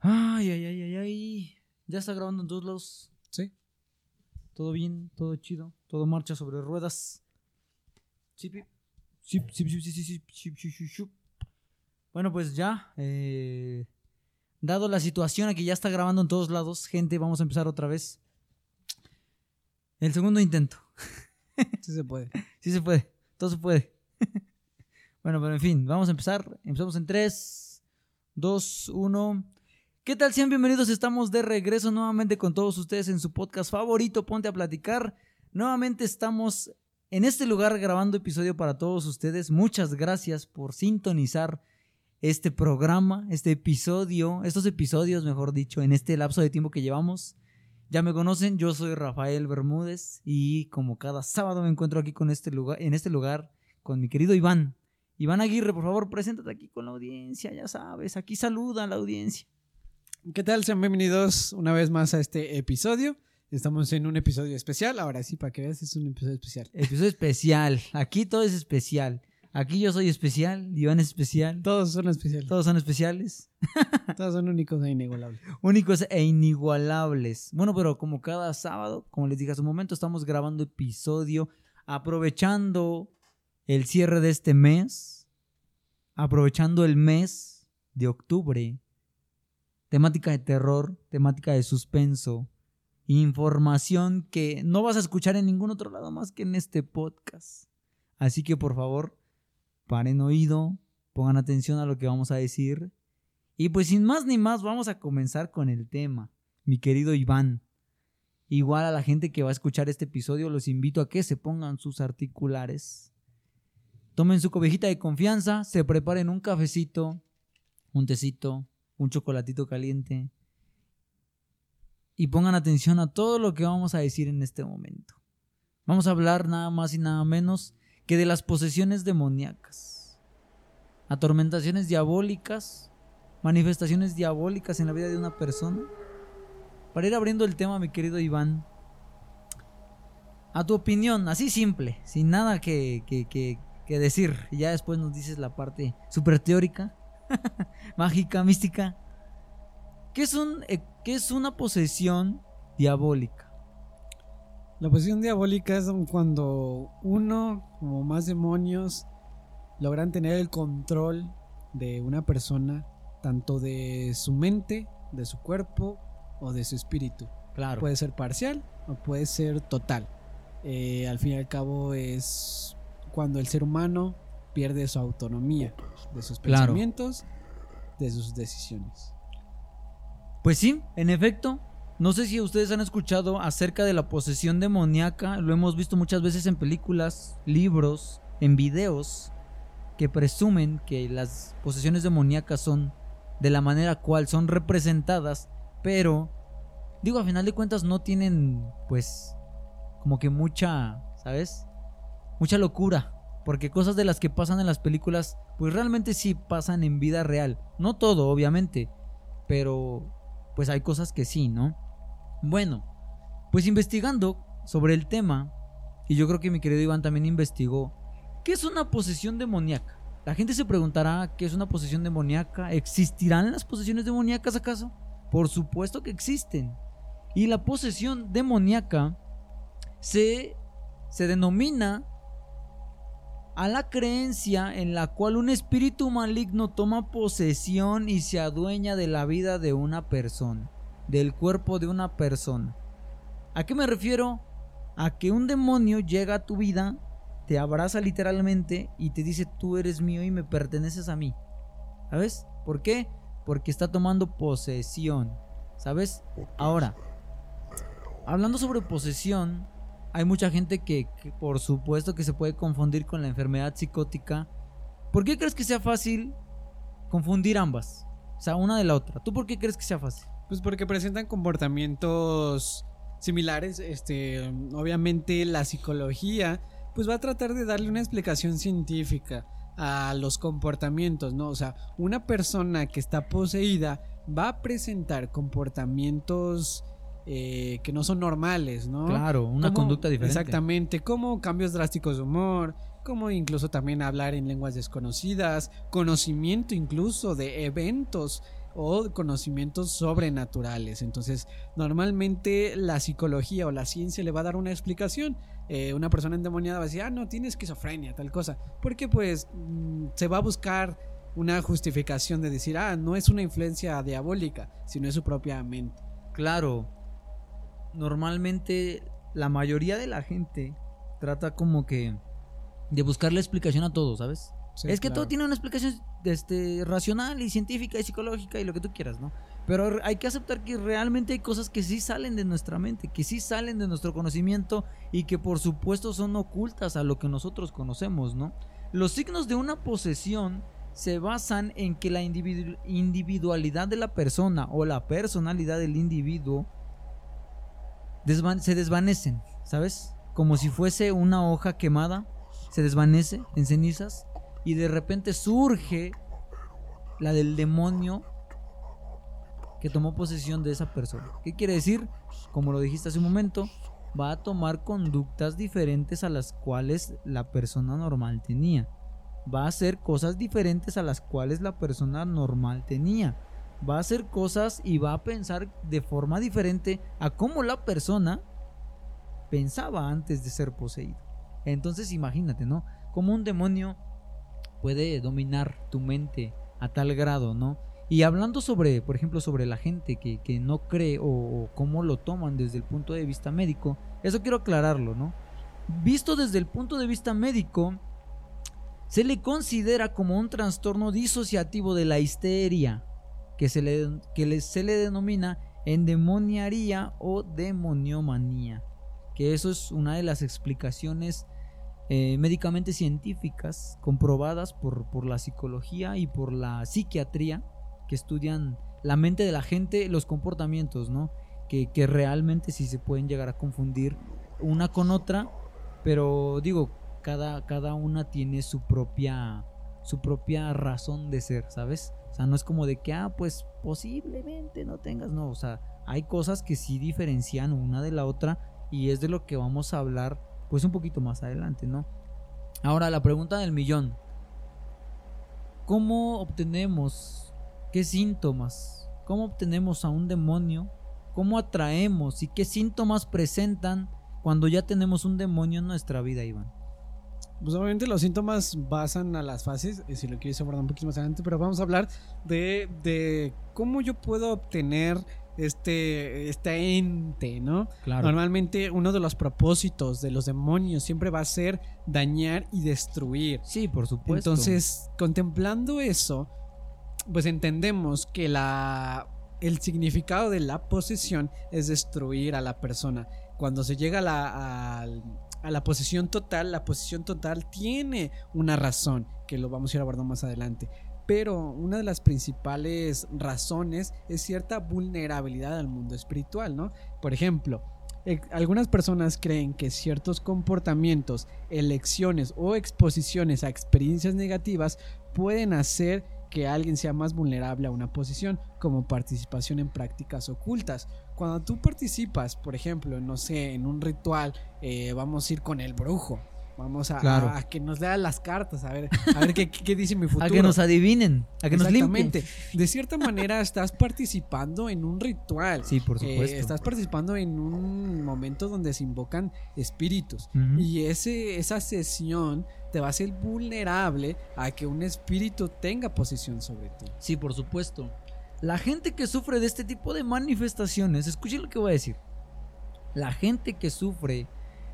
Ay, ay, ay, ay, ay. Ya está grabando en todos lados. Sí. Todo bien, todo chido, todo marcha sobre ruedas. Sí, sí, sí, sí, sí, sí, sí, sí. Bueno, pues ya. Eh, dado la situación a que ya está grabando en todos lados, gente, vamos a empezar otra vez. El segundo intento. Sí se puede. Sí se puede. Todo se puede. Bueno, pero en fin, vamos a empezar. Empezamos en 3, 2, 1. ¿Qué tal? Sean bienvenidos. Estamos de regreso nuevamente con todos ustedes en su podcast favorito, Ponte a Platicar. Nuevamente estamos en este lugar grabando episodio para todos ustedes. Muchas gracias por sintonizar este programa, este episodio, estos episodios, mejor dicho, en este lapso de tiempo que llevamos. Ya me conocen, yo soy Rafael Bermúdez y como cada sábado me encuentro aquí con este lugar, en este lugar con mi querido Iván. Iván Aguirre, por favor, preséntate aquí con la audiencia, ya sabes, aquí saluda a la audiencia. ¿Qué tal? Sean bienvenidos una vez más a este episodio. Estamos en un episodio especial. Ahora sí, para que veas, es un episodio especial. Episodio especial, aquí todo es especial. Aquí yo soy especial, Iván es especial, Todos son especiales. todos son especiales, Todos son únicos e inigualables. únicos e inigualables. Bueno, pero como cada sábado, como les dije hace un momento, estamos grabando episodio aprovechando el cierre de este mes, aprovechando el mes de octubre, temática de terror, temática de suspenso, información que no vas a escuchar en ningún otro lado más que en este podcast. Así que por favor, paren oído, pongan atención a lo que vamos a decir. Y pues sin más ni más, vamos a comenzar con el tema, mi querido Iván. Igual a la gente que va a escuchar este episodio, los invito a que se pongan sus articulares, tomen su cobijita de confianza, se preparen un cafecito, un tecito, un chocolatito caliente y pongan atención a todo lo que vamos a decir en este momento. Vamos a hablar nada más y nada menos que de las posesiones demoníacas, atormentaciones diabólicas, manifestaciones diabólicas en la vida de una persona. Para ir abriendo el tema, mi querido Iván, a tu opinión, así simple, sin nada que, que, que- decir, ya después nos dices la parte súper teórica, mágica, mística. ¿Qué es, un, eh, ¿Qué es una posesión diabólica? La posición diabólica es cuando uno o más demonios logran tener el control de una persona, tanto de su mente, de su cuerpo o de su espíritu. Claro. Puede ser parcial o puede ser total. Eh, al fin y al cabo es cuando el ser humano pierde su autonomía de sus Claro. pensamientos, de sus decisiones. Pues sí, en efecto. No sé si ustedes han escuchado acerca de la posesión demoníaca. Lo hemos visto muchas veces en películas, libros, en videos que presumen que las posesiones demoníacas son de la manera cual son representadas, pero digo, a final de cuentas no tienen pues como que mucha, ¿sabes? Mucha locura, porque cosas de las que pasan en las películas pues realmente sí pasan en vida real. No todo, obviamente, pero pues hay cosas que sí, ¿no? Bueno, pues investigando sobre el tema, y yo creo que mi querido Iván también investigó, ¿qué es una posesión demoníaca? La gente se preguntará qué es una posesión demoníaca. ¿Existirán las posesiones demoníacas acaso? Por supuesto que existen. Y la posesión demoníaca se, se denomina a la creencia en la cual un espíritu maligno toma posesión y se adueña de la vida de una persona, del cuerpo de una persona. ¿A qué me refiero? A que un demonio llega a tu vida, te abraza literalmente y te dice tú eres mío y me perteneces a mí. ¿Sabes? ¿Por qué? Porque está tomando posesión. ¿Sabes? Ahora, hablando sobre posesión, hay mucha gente que, por supuesto que se puede confundir con la enfermedad psicótica. ¿Por qué crees que sea fácil confundir ambas? O sea, una de la otra. ¿Tú por qué crees que sea fácil? Pues porque presentan comportamientos similares. Este, obviamente la psicología pues va a tratar de darle una explicación científica a los comportamientos, ¿no? O sea, una persona que está poseída va a presentar comportamientos eh, que no son normales, ¿no? Claro, una Como- conducta diferente. Exactamente, como cambios drásticos de humor, como incluso también hablar en lenguas desconocidas, conocimiento incluso de eventos o conocimientos sobrenaturales. Entonces, normalmente la psicología o la ciencia le va a dar una explicación. Eh, una persona endemoniada va a decir, ah, no, tiene esquizofrenia, tal cosa. Porque pues mm, se va a buscar una justificación de decir, ah, no es una influencia diabólica, sino es su propia mente. Claro, normalmente la mayoría de la gente trata como que de buscarle explicación a todo, ¿sabes? es que todo tiene una explicación este, racional y científica y psicológica y lo que tú quieras, ¿no? Pero hay que aceptar que realmente hay cosas que sí salen de nuestra mente, que sí salen de nuestro conocimiento y que por supuesto son ocultas a lo que nosotros conocemos, ¿no? Los signos de una posesión se basan en que la individualidad de la persona o la personalidad del individuo se desvanecen, ¿sabes? Como si fuese una hoja quemada, se desvanece en cenizas y de repente surge la del demonio que tomó posesión de esa persona. ¿Qué quiere decir? Como lo dijiste hace un momento, va a tomar conductas diferentes a las cuales la persona normal tenía. Va a hacer cosas diferentes a las cuales la persona normal tenía. Va a hacer cosas y va a pensar de forma diferente a cómo la persona pensaba antes de ser poseído. Entonces imagínate, ¿no? Como un demonio puede dominar tu mente a tal grado, ¿no? Y hablando sobre, por ejemplo, sobre la gente que, no cree o, cómo lo toman desde el punto de vista médico, eso quiero aclararlo, ¿no? Visto desde el punto de vista médico, se le considera como un trastorno disociativo de la histeria, que se le, que se le denomina endemoniaría o demoniomanía, que eso es una de las explicaciones eh, médicamente científicas comprobadas por, por la psicología y por la psiquiatría que estudian la mente de la gente, los comportamientos, ¿no? Que, que realmente sí se pueden llegar a confundir una con otra, pero digo, cada, cada una tiene su propia, su propia razón de ser, ¿sabes? O sea, no es como de que, ah, pues posiblemente no tengas, no, o sea, hay cosas que sí diferencian una de la otra y es de lo que vamos a hablar pues un poquito más adelante, ¿no? Ahora la pregunta del millón. ¿Cómo obtenemos qué síntomas? ¿Cómo obtenemos a un demonio? ¿Cómo atraemos y qué síntomas presentan cuando ya tenemos un demonio en nuestra vida, Iván? Pues obviamente los síntomas basan a las fases, si lo quieres abordar un poquito más adelante, pero vamos a hablar de, de cómo yo puedo obtener este, este ente, ¿no? Normalmente uno de los propósitos de los demonios siempre va a ser dañar y destruir. Sí, por supuesto. Entonces, contemplando eso, pues entendemos que la, el significado de la posesión es destruir a la persona. Cuando se llega a la, a la posesión total, la posesión total tiene una razón, que lo vamos a ir abordando más adelante pero una de las principales razones es cierta vulnerabilidad al mundo espiritual, ¿no? Por ejemplo, eh, algunas personas creen que ciertos comportamientos, elecciones o exposiciones a experiencias negativas pueden hacer que alguien sea más vulnerable a una posición, como participación en prácticas ocultas. Cuando tú participas, por ejemplo, no sé, en un ritual, eh, vamos a ir con el brujo, Vamos a, que nos lean las cartas, a ver, a ver qué, dice mi futuro. A que nos adivinen, a que nos limpien. De cierta manera estás participando en un ritual. Sí, por supuesto. estás participando en un momento donde se invocan espíritus. Y ese, esa sesión te va a hacer vulnerable a que un espíritu tenga posesión sobre ti. Sí, por supuesto. La gente que sufre de este tipo de manifestaciones, escuchen lo que voy a decir. La gente que sufre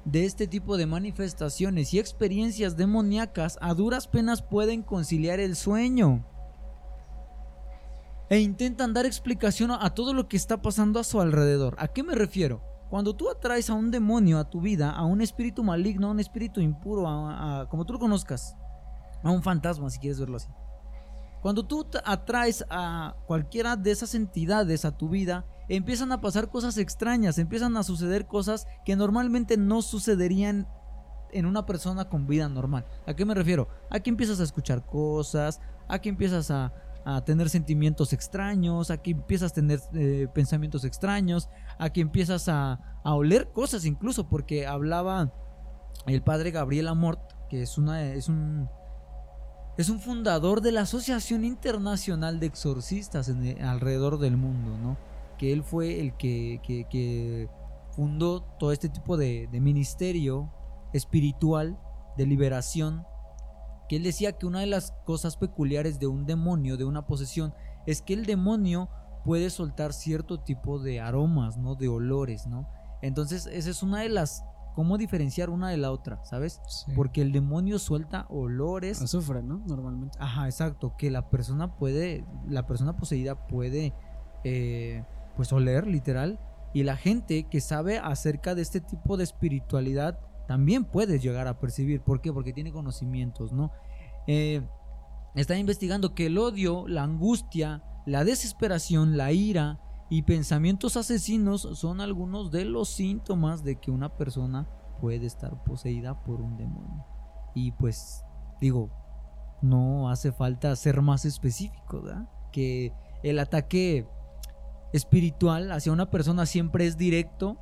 de este tipo de manifestaciones y experiencias demoníacas a duras penas pueden conciliar el sueño. E intentan dar explicación a todo lo que está pasando a su alrededor. ¿A qué me refiero? Cuando tú atraes a un demonio a tu vida, a un espíritu maligno, a un espíritu impuro, a, como tú lo conozcas, a un fantasma si quieres verlo así. Cuando tú atraes a cualquiera de esas entidades a tu vida, empiezan a pasar cosas extrañas, empiezan a suceder cosas que normalmente no sucederían en una persona con vida normal. ¿A qué me refiero? A que empiezas a escuchar cosas, a que empiezas a, tener sentimientos extraños, a que empiezas a tener eh, pensamientos extraños, a que empiezas a, a, oler cosas incluso, porque hablaba el padre Gabriel Amort, que es, una, es un es un fundador de la Asociación Internacional de Exorcistas alrededor del mundo, ¿no? Que él fue el que, fundó todo este tipo de, de ministerio espiritual de liberación. Que él decía que una de las cosas peculiares de un demonio, de una posesión, es que el demonio puede soltar cierto tipo de aromas, ¿no? De olores, ¿no? Entonces, esa es una de las cómo diferenciar una de la otra, ¿sabes? Porque el demonio suelta olores. Azufre, ¿no? Normalmente. Ajá, exacto. Que la persona puede, la persona poseída puede, eh, pues, oler, literal. Y la gente que sabe acerca de este tipo de espiritualidad también puede llegar a percibir. ¿Por qué? Porque tiene conocimientos, ¿no? Eh, está investigando que el odio, la angustia, la desesperación, la ira, y pensamientos asesinos son algunos de los síntomas de que una persona puede estar poseída por un demonio. Y pues digo, no hace falta ser más específico, ¿verdad? Que el ataque espiritual hacia una persona siempre es directo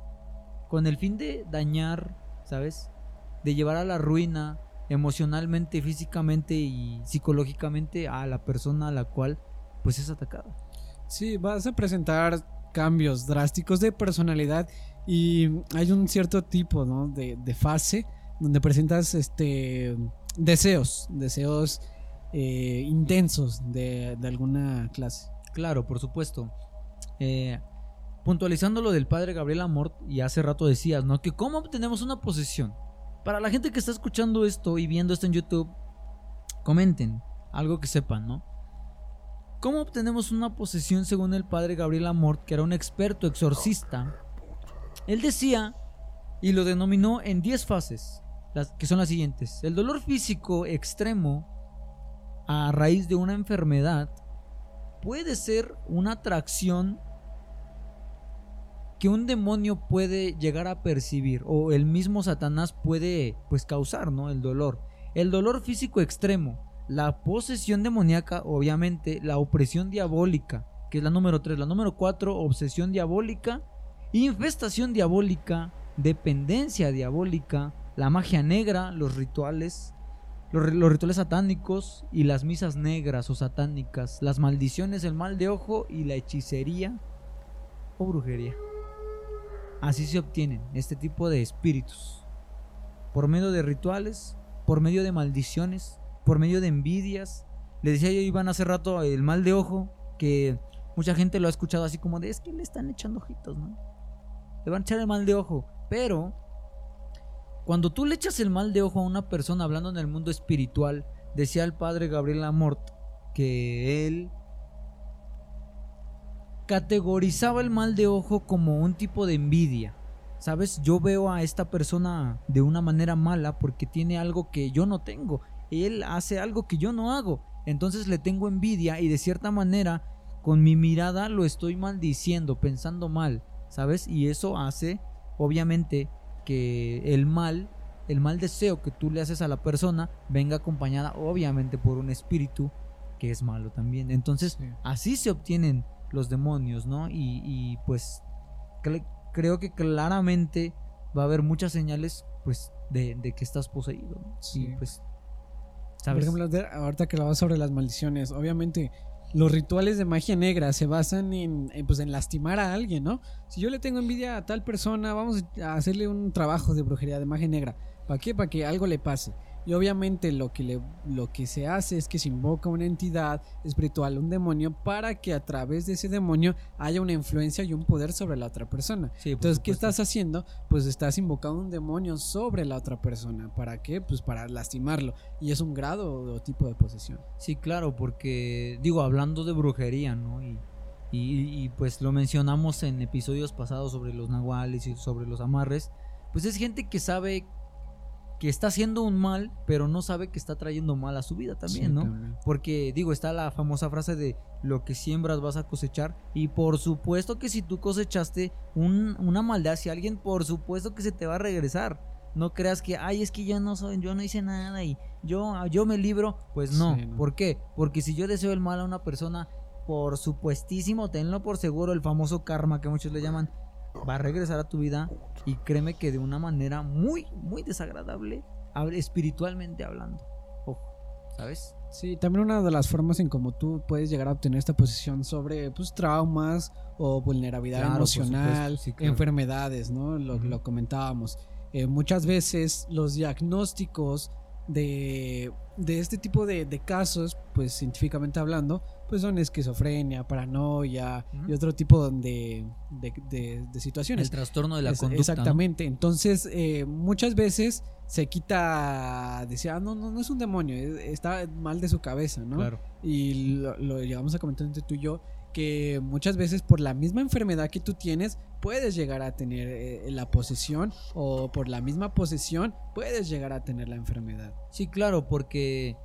con el fin de dañar, ¿sabes? De llevar a la ruina emocionalmente, físicamente y psicológicamente a la persona a la cual pues es atacada. Sí, vas a presentar cambios drásticos de personalidad y hay un cierto tipo de, fase donde presentas este deseos, deseos eh, intensos de, alguna clase. Claro, por supuesto. Eh, puntualizando lo del padre Gabriel Amort, y hace rato decías, ¿no? Que cómo obtenemos una posesión. Para la gente que está escuchando esto y viendo esto en YouTube, comenten algo que sepan, ¿no? ¿Cómo obtenemos una posesión según el padre Gabriel Amort, que era un experto exorcista? Él decía, y lo denominó en 10 fases, las, que son las siguientes. El dolor físico extremo a raíz de una enfermedad puede ser una atracción que un demonio puede llegar a percibir o el mismo Satanás puede pues causar, ¿no? El dolor. El dolor físico extremo la posesión demoníaca, obviamente, la opresión diabólica, que es la número 3, la número 4, obsesión diabólica, infestación diabólica, dependencia diabólica, la magia negra, los rituales, los, rituales satánicos y las misas negras o satánicas, las maldiciones, el mal de ojo y la hechicería o brujería. Así se obtienen este tipo de espíritus. Por medio de rituales, por medio de maldiciones, por medio de envidias. Le decía yo, Iván, hace rato el mal de ojo, que mucha gente lo ha escuchado así como de, es que le están echando ojitos, ¿no? Le van a echar el mal de ojo. Pero, cuando tú le echas el mal de ojo a una persona hablando en el mundo espiritual, decía el padre Gabriel Amort que él categorizaba el mal de ojo como un tipo de envidia. ¿Sabes? Yo veo a esta persona de una manera mala porque tiene algo que yo no tengo él hace algo que yo no hago. Entonces le tengo envidia y de cierta manera con mi mirada lo estoy maldiciendo, pensando mal, ¿sabes? Y eso hace, obviamente, que el mal, el mal deseo que tú le haces a la persona venga acompañada, obviamente, por un espíritu que es malo también. Entonces, así se obtienen los demonios, ¿no? Y, pues creo que claramente va a haber muchas señales, pues, de, que estás poseído. Sí. pues por ejemplo, ahorita que hablabas sobre las maldiciones, obviamente los rituales de magia negra se basan en, pues, en lastimar a alguien, ¿no? Si yo le tengo envidia a tal persona, vamos a hacerle un trabajo de brujería de magia negra. ¿Para qué? Para que algo le pase. Y obviamente lo que, le, lo que se hace es que se invoca una entidad espiritual, un demonio, para que a través de ese demonio haya una influencia y un poder sobre la otra persona. Entonces, ¿qué estás haciendo? Pues estás invocando un demonio sobre la otra persona. ¿Para qué? Pues para lastimarlo. Y es un grado o tipo de posesión. Sí, claro, porque digo, hablando de brujería, ¿no? Y, y, pues lo mencionamos en episodios pasados sobre los nahuales y sobre los amarres. Pues es gente que sabe que está haciendo un mal, pero no sabe que está trayendo mal a su vida también, ¿no? Porque digo, está la famosa frase de lo que siembras vas a cosechar y por supuesto que si tú cosechaste una maldad hacia alguien, por supuesto que se te va a regresar. No creas que, ay, es que yo no soy, yo no hice nada y yo, yo me libro. Pues no. no. ¿Por qué? Porque si yo deseo el mal a una persona, por supuestísimo, tenlo por seguro, el famoso karma que muchos le llaman, va a regresar a tu vida y créeme que de una manera muy, muy desagradable, espiritualmente hablando. Ojo, ¿sabes? Sí, también una de las formas en cómo tú puedes llegar a obtener esta posición sobre pues, traumas o vulnerabilidad Claro, emocional, supuesto, sí, claro. enfermedades, ¿no? Lo comentábamos. Eh, muchas veces los diagnósticos de, de este tipo de, de casos, pues científicamente hablando, pues son esquizofrenia, paranoia y otro tipo de, de- de- de situaciones. El trastorno de la Es- conducta. ¿no? Exactamente. Entonces, eh, muchas veces se quita, decía, ah, no, no, no es un demonio, está mal de su cabeza, ¿no? Claro. Y lo, lo llegamos a comentar entre tú y yo, que muchas veces por la misma enfermedad que tú tienes, puedes llegar a tener eh, la posesión o por la misma posesión, puedes llegar a tener la enfermedad. Sí, claro, porque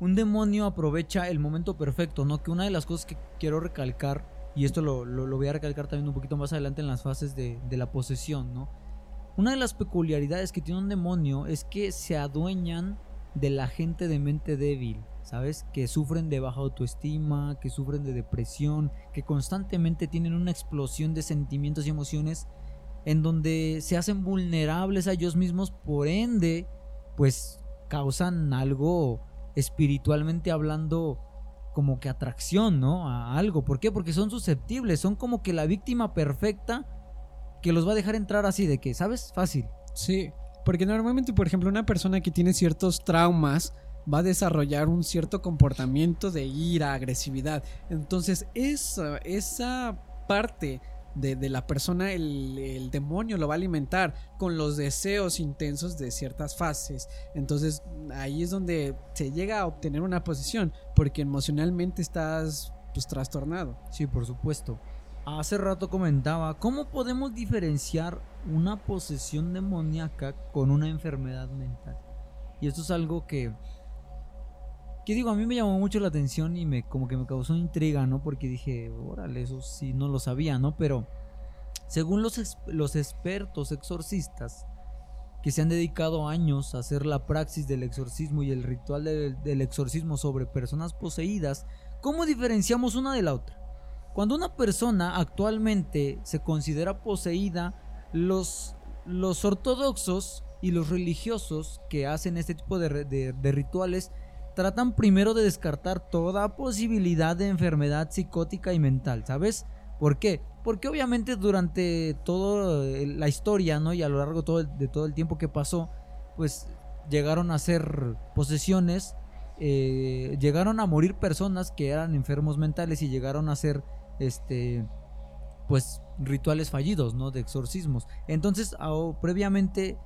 un demonio aprovecha el momento perfecto, ¿no? Que una de las cosas que quiero recalcar, y esto lo, lo- voy a recalcar también un poquito más adelante en las fases de, de la posesión, ¿no? Una de las peculiaridades que tiene un demonio es que se adueñan de la gente de mente débil, ¿sabes? Que sufren de baja autoestima, que sufren de depresión, que constantemente tienen una explosión de sentimientos y emociones en donde se hacen vulnerables a ellos mismos, por ende, pues causan algo espiritualmente hablando como que atracción, ¿no? A algo. ¿Por qué? Porque son susceptibles, son como que la víctima perfecta que los va a dejar entrar así de que, ¿sabes? Fácil. Sí, porque normalmente, por ejemplo, una persona que tiene ciertos traumas va a desarrollar un cierto comportamiento de ira, agresividad. Entonces, esa, esa parte de, la persona, el, el demonio lo va a alimentar con los deseos intensos de ciertas fases. Entonces, ahí es donde se llega a obtener una posición, porque emocionalmente estás pues trastornado. Sí, por supuesto. Hace rato comentaba, ¿cómo podemos diferenciar una posesión demoníaca con una enfermedad mental? Y esto es algo que que digo, a mí me llamó mucho la atención y me como que me causó intriga, ¿no? Porque dije, órale, eso sí no lo sabía, ¿no? Pero según los, los expertos exorcistas que se han dedicado años a hacer la praxis del exorcismo y el ritual del- exorcismo sobre personas poseídas, ¿cómo diferenciamos una de la otra? Cuando una persona actualmente se considera poseída, los, los ortodoxos y los religiosos que hacen este tipo de rituales tratan primero de descartar toda posibilidad de enfermedad psicótica y mental, ¿sabes? ¿Por qué? Porque obviamente durante toda la historia, ¿no? Y a lo largo de todo el tiempo que pasó, pues llegaron a ser posesiones, eh, llegaron a morir personas que eran enfermos mentales y llegaron a ser, este, pues rituales fallidos, ¿no? De exorcismos. Entonces, previamente,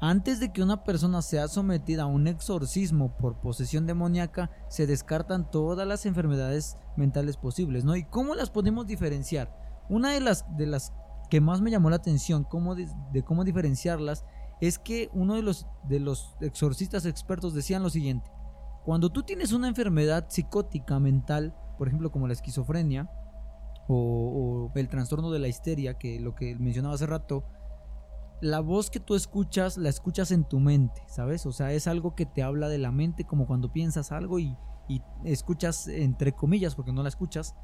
antes de que una persona sea sometida a un exorcismo por posesión demoníaca, se descartan todas las enfermedades mentales posibles, ¿no? ¿Y cómo las podemos diferenciar? Una de las, de las que más me llamó la atención cómo de, cómo diferenciarlas es que uno de los, de los exorcistas expertos decían lo siguiente. Cuando tú tienes una enfermedad psicótica mental, por ejemplo como la esquizofrenia o, o el trastorno de la histeria, que lo que mencionaba hace rato, la voz que tú escuchas la escuchas en tu mente, ¿sabes? O sea, es algo que te habla de la mente como cuando piensas algo y, y escuchas entre comillas, porque no la escuchas,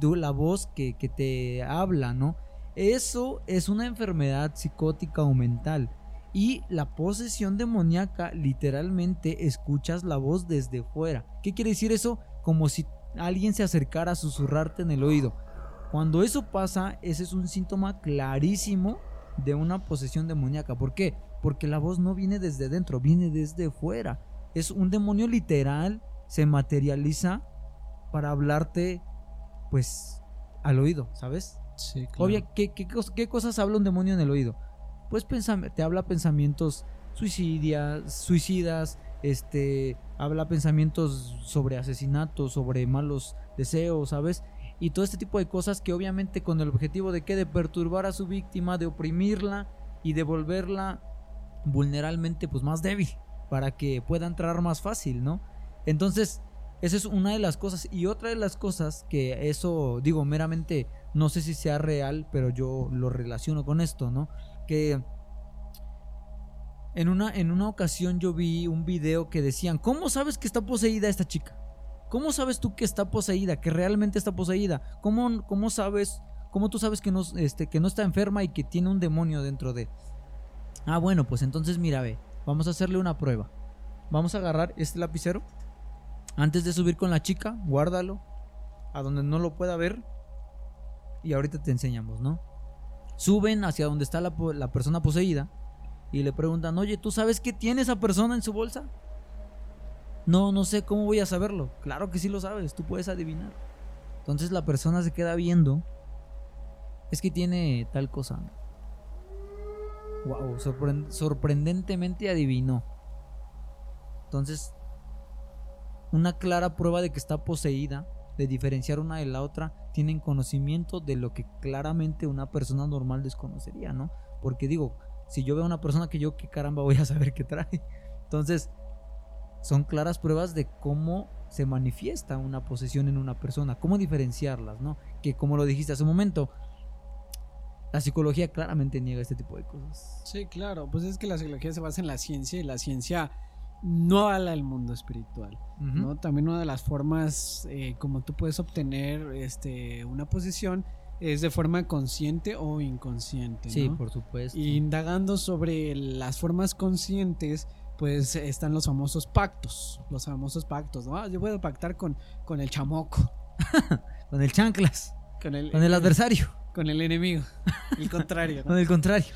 tú la voz que, que te habla, ¿no? Eso es una enfermedad psicótica o mental. Y la posesión demoníaca, literalmente escuchas la voz desde fuera. ¿Qué quiere decir eso? Como si alguien se acercara a susurrarte en el oído. Cuando eso pasa, ese es un síntoma clarísimo de una posesión demoníaca. ¿Por qué? Porque la voz no viene desde dentro, viene desde fuera. Es un demonio literal, se materializa para hablarte, pues, al oído, ¿sabes? Sí, Obvia, ¿qué, qué cos- qué cosas habla un demonio en el oído? Pues te habla pensamientos suicidias, suicidas, este, habla pensamientos sobre asesinatos, sobre malos deseos, ¿sabes? Y todo este tipo de cosas que obviamente con el objetivo de que de perturbar a su víctima, de oprimirla y de volverla vulneralmente pues más débil para que pueda entrar más fácil, ¿no? Entonces, esa es una de las cosas y otra de las cosas que eso digo meramente no sé si sea real, pero yo lo relaciono con esto, ¿no? Que en una, en una ocasión yo vi un video que decían, ¿cómo sabes que está poseída esta chica? ¿Cómo sabes tú que está poseída, que realmente está poseída? ¿Cómo, cómo sabes, cómo tú sabes que no, este, que no está enferma y que tiene un demonio dentro de? Ah, bueno, pues entonces mira, ve, vamos a hacerle una prueba. Vamos a agarrar este lapicero Antes de subir con la chica, guárdalo a donde no lo pueda ver y ahorita te enseñamos, ¿no? Suben hacia donde está la, la persona poseída y le preguntan, oye, ¿tú sabes qué tiene esa persona en su bolsa? No, no sé, ¿cómo voy a saberlo? Claro que sí lo sabes, tú puedes adivinar. Entonces la persona se queda viendo, es que tiene tal cosa. Wow, sorprendentemente adivinó. Entonces, una clara prueba de que está poseída, de diferenciar una de la otra, tienen conocimiento de lo que claramente una persona normal desconocería, ¿no? Porque digo, si yo veo a una persona que yo, ¿qué caramba voy a saber qué trae? Entonces, son claras pruebas de cómo se manifiesta una posesión en una persona, cómo diferenciarlas, ¿no? Que como lo dijiste hace un momento, la psicología claramente niega este tipo de cosas. Sí, claro, pues es que la psicología se basa en la ciencia y la ciencia no habla del mundo espiritual. ¿no? También una de las formas eh, como tú puedes obtener este, una posición es de forma consciente o inconsciente, Sí, ¿no? por supuesto. Y indagando sobre las formas conscientes, pues están los famosos pactos, los famosos pactos, ¿no? Ah, yo puedo pactar con, con el chamoco, Con el chanclas, con el, con el adversario, con el enemigo, el contrario, ¿no? con el contrario,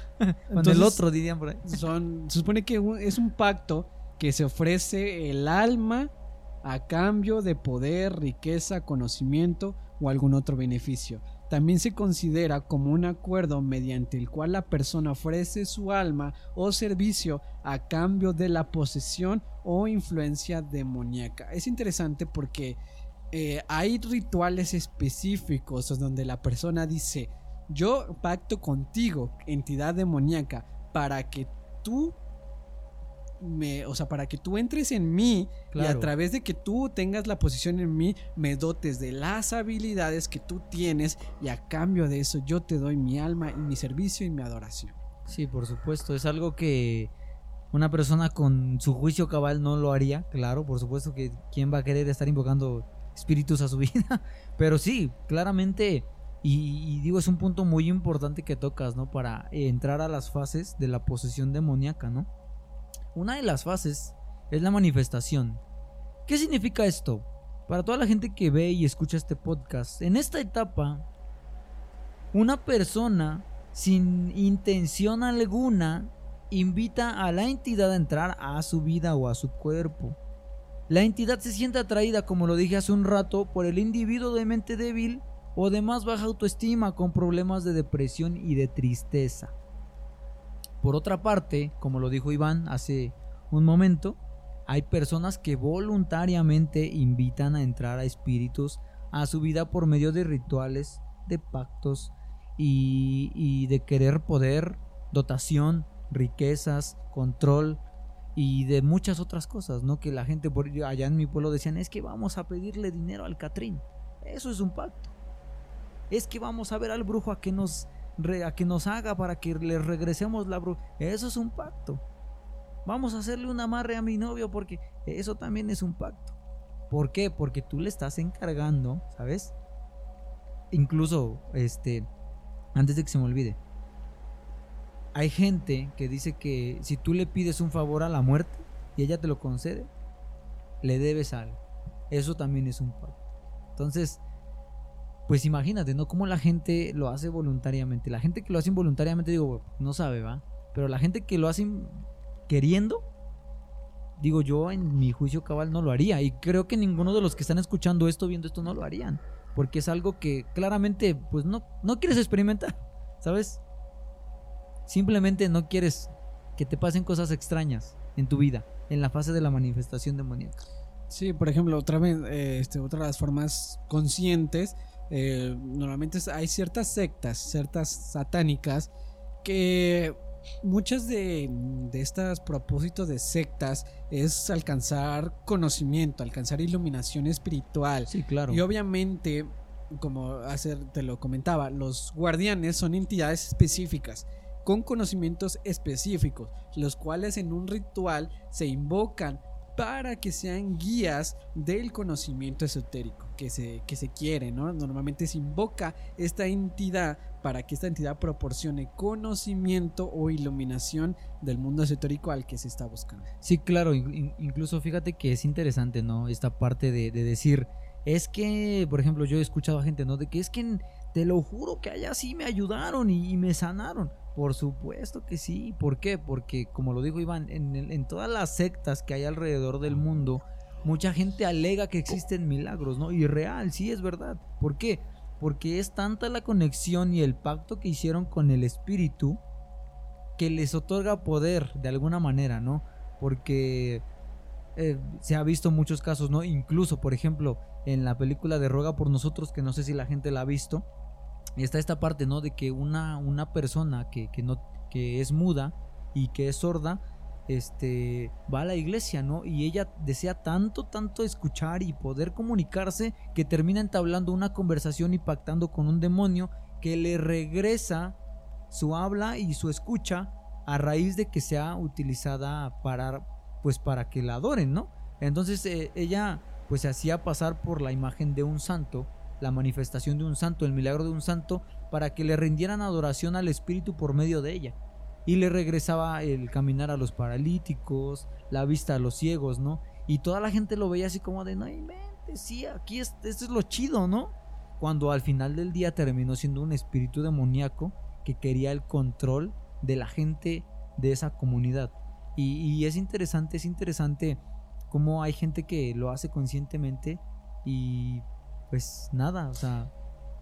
con el otro, dirían por ahí. Son, se supone que es un pacto que se ofrece el alma a cambio de poder, riqueza, conocimiento o algún otro beneficio. También se considera como un acuerdo mediante el cual la persona ofrece su alma o servicio a cambio de la posesión o influencia demoníaca. Es interesante porque eh, hay rituales específicos donde la persona dice, yo pacto contigo, entidad demoníaca, para que tú me, o sea, para que tú entres en mí y a través de que tú tengas la posición en mí, me dotes de las habilidades que tú tienes y a cambio de eso yo te doy mi alma y mi servicio y mi adoración. Sí, por supuesto, es algo que una persona con su juicio cabal no lo haría, claro, por supuesto que quién va a querer estar invocando espíritus a su vida, pero sí, claramente, y, y digo, es un punto muy importante que tocas, ¿no? Para entrar a las fases de la posesión demoníaca, ¿no? Una de las fases es la manifestación. ¿Qué significa esto? Para toda la gente que ve y escucha este podcast, en esta etapa, una persona sin intención alguna invita a la entidad a entrar a su vida o a su cuerpo. La entidad se siente atraída, como lo dije hace un rato, por el individuo de mente débil o de más baja autoestima con problemas de depresión y de tristeza. Por otra parte, como lo dijo Iván hace un momento, hay personas que voluntariamente invitan a entrar a espíritus a su vida por medio de rituales, de pactos y, de querer poder, dotación, riquezas, control y de muchas otras cosas, ¿no? Que la gente por allá en mi pueblo decían, es que vamos a pedirle dinero al Catrín. Eso es un pacto. Es que vamos a ver al brujo a que nos a que nos haga para que le regresemos la bruja. Eso es un pacto. Vamos a hacerle un amarre a mi novio porque eso también es un pacto. ¿Por qué? Porque tú le estás encargando, ¿sabes? Incluso, este, antes de que se me olvide, hay gente que dice que si tú le pides un favor a la muerte y ella te lo concede, le debes algo. Eso también es un pacto. Entonces, pues imagínate, ¿no? Cómo la gente lo hace voluntariamente. La gente que lo hace involuntariamente, digo, no sabe, ¿va? Pero la gente que lo hace queriendo, digo yo, en mi juicio cabal no lo haría. Y creo que ninguno de los que están escuchando esto, viendo esto, no lo harían. Porque es algo que claramente, pues no, no quieres experimentar, ¿sabes? Simplemente no quieres que te pasen cosas extrañas en tu vida, en la fase de la manifestación demoníaca. Sí, por ejemplo, otra vez, eh, este, otra de las formas conscientes, eh, normalmente hay ciertas sectas, ciertas satánicas, que muchas de, de estos propósitos de sectas es alcanzar conocimiento, alcanzar iluminación espiritual. Sí, claro. Y obviamente, como hacer, te lo comentaba, los guardianes son entidades específicas con conocimientos específicos, los cuales en un ritual se invocan para que sean guías del conocimiento esotérico que se, que se quiere, ¿no? Normalmente se invoca esta entidad para que esta entidad proporcione conocimiento o iluminación del mundo esotérico al que se está buscando. Sí, claro, incluso fíjate que es interesante, ¿no? Esta parte de, decir, es que, por ejemplo, yo he escuchado a gente, ¿no? De que es que te lo juro que allá sí me ayudaron y, me sanaron. Por supuesto que sí. ¿Por qué? Porque, como lo dijo Iván, en, todas las sectas que hay alrededor del mundo, mucha gente alega que existen milagros, ¿no? Y real, sí es verdad. ¿Por qué? Porque es tanta la conexión y el pacto que hicieron con el espíritu que les otorga poder de alguna manera, ¿no? Porque eh, se ha visto muchos casos, ¿no? Incluso, por ejemplo, en la película de Roga por nosotros, que no sé si la gente la ha visto, está esta parte, ¿no? De que una, una persona que, que, no, que es muda y que es sorda, este, va a la iglesia, ¿no? Y ella desea tanto, tanto escuchar y poder comunicarse que termina entablando una conversación y pactando con un demonio que le regresa su habla y su escucha a raíz de que sea utilizada para, pues para que la adoren, ¿no? Entonces eh, ella pues se hacía pasar por la imagen de un santo, la manifestación de un santo, el milagro de un santo, para que le rindieran adoración al espíritu por medio de ella y le regresaba el caminar a los paralíticos, la vista a los ciegos, ¿no? Y toda la gente lo veía así como de, no inventes, sí, aquí es, esto es lo chido, ¿no? Cuando al final del día terminó siendo un espíritu demoníaco que quería el control de la gente de esa comunidad. Y, y es interesante, es interesante cómo hay gente que lo hace conscientemente y pues nada, o sea,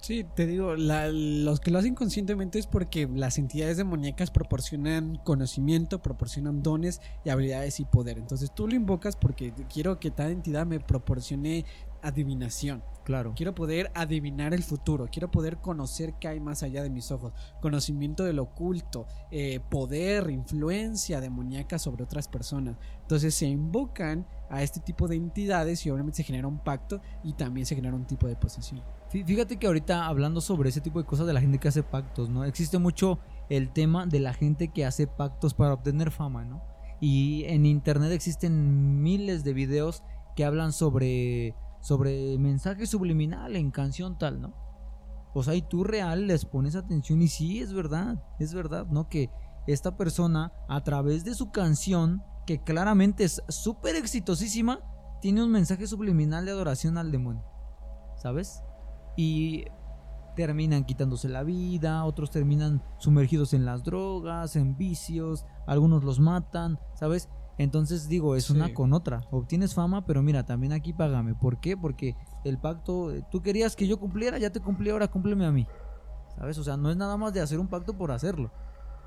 Sí, te digo, los que lo hacen conscientemente es porque las entidades demoníacas proporcionan conocimiento, proporcionan dones y habilidades y poder. Entonces tú lo invocas porque quiero que tal entidad me proporcione adivinación. Claro. Quiero poder adivinar el futuro, quiero poder conocer qué hay más allá de mis ojos, conocimiento del oculto, eh, poder, influencia demoníaca sobre otras personas. Entonces se invocan a este tipo de entidades y obviamente se genera un pacto y también se genera un tipo de posesión. Fíjate que ahorita hablando sobre ese tipo de cosas de la gente que hace pactos, ¿no? Existe mucho el tema de la gente que hace pactos para obtener fama, ¿no? Y en internet existen miles de videos que hablan sobre sobre mensaje subliminal en canción tal, ¿no? O sea, y tú real les pones atención y sí, es verdad, es verdad, ¿no? Que esta persona a través de su canción, que claramente es súper exitosísima, tiene un mensaje subliminal de adoración al demonio, ¿sabes? y terminan quitándose la vida, otros terminan sumergidos en las drogas, en vicios, algunos los matan, ¿sabes? Entonces digo, es una con otra. Obtienes fama, pero mira, también aquí págame. ¿Por qué? Porque el pacto, tú querías que yo cumpliera, ya te cumplí, ahora cúmpleme a mí. ¿Sabes? O sea, no es nada más de hacer un pacto por hacerlo.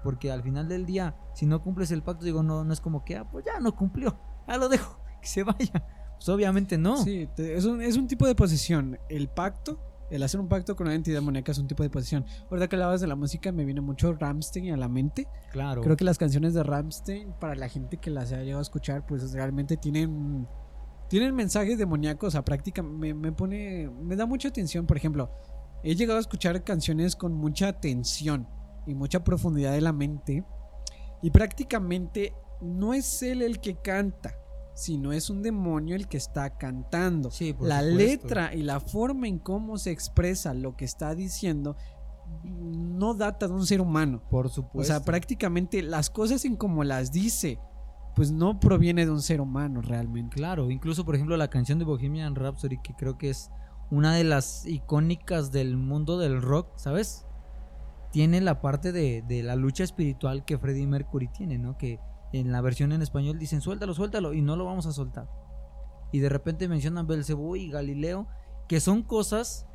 Porque al final del día, si no cumples el pacto, digo, no, no es como que, ah, pues ya no cumplió, ya lo dejo, que se vaya. Pues obviamente no. Sí, es un, es un tipo de posesión. El pacto el hacer un pacto con una entidad demoníaca es un tipo de posición. Ahorita que hablabas de la música, me viene mucho Ramstein a la mente. Claro. Creo que las canciones de Ramstein, para la gente que las haya llegado a escuchar, pues realmente tienen. Tienen mensajes demoníacos, o sea, prácticamente me, pone. Me da mucha atención, por ejemplo. He llegado a escuchar canciones con mucha tensión y mucha profundidad de la mente. Y prácticamente no es él el que canta sino es un demonio el que está cantando. la letra y la forma en cómo se expresa lo que está diciendo no data de un ser humano. Por supuesto. O sea, prácticamente las cosas en como las dice, pues no proviene de un ser humano realmente. Claro, incluso por ejemplo la canción de Bohemian Rhapsody, que creo que es una de las icónicas del mundo del rock, ¿sabes? Tiene la parte de, de la lucha espiritual que Freddie Mercury tiene, ¿no? Que en la versión en español dicen suéltalo, suéltalo y no lo vamos a soltar. Y de repente mencionan Belcebú y Galileo, que son cosas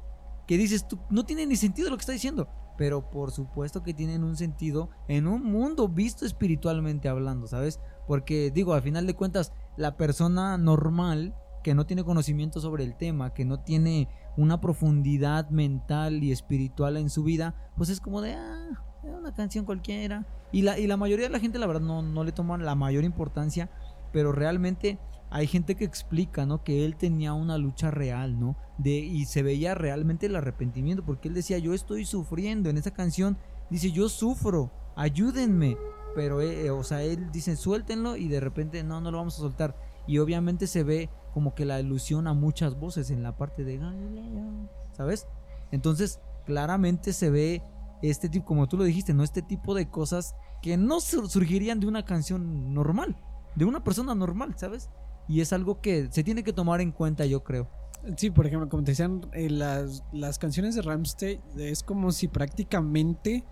que dices tú, no tiene ni sentido lo que está diciendo, pero por supuesto que tienen un sentido en un mundo visto espiritualmente hablando, ¿sabes? Porque digo, al final de cuentas, la persona normal que no tiene conocimiento sobre el tema, que no tiene una profundidad mental y espiritual en su vida, pues es como de, ah, una canción cualquiera. Y la, y la mayoría de la gente, la verdad, no, no le toman la mayor importancia, pero realmente hay gente que explica, ¿no? Que él tenía una lucha real, ¿no? De, y se veía realmente el arrepentimiento, porque él decía, yo estoy sufriendo. En esa canción dice, yo sufro, ayúdenme. Pero, eh, eh, o sea, él dice, suéltenlo y de repente, no, no lo vamos a soltar. Y obviamente se ve como que la ilusión a muchas voces en la parte de Galileo, ¿sabes? Entonces, claramente se ve este tipo, como tú lo dijiste, ¿no? Este tipo de cosas que no surgirían de una canción normal, de una persona normal, ¿sabes? Y es algo que se tiene que tomar en cuenta, yo creo. Sí, por ejemplo, como te decían, eh, las, las, canciones de Ramstein es como si prácticamente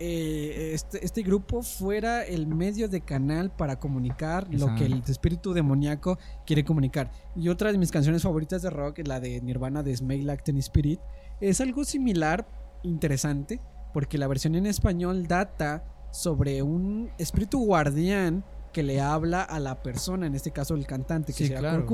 eh, este, este, grupo fuera el medio de canal para comunicar lo que el espíritu demoníaco quiere comunicar. Y otra de mis canciones favoritas de rock, la de Nirvana de Smell Acting Spirit, es algo similar, interesante, porque la versión en español data sobre un espíritu guardián que le habla a la persona, en este caso el cantante, que sea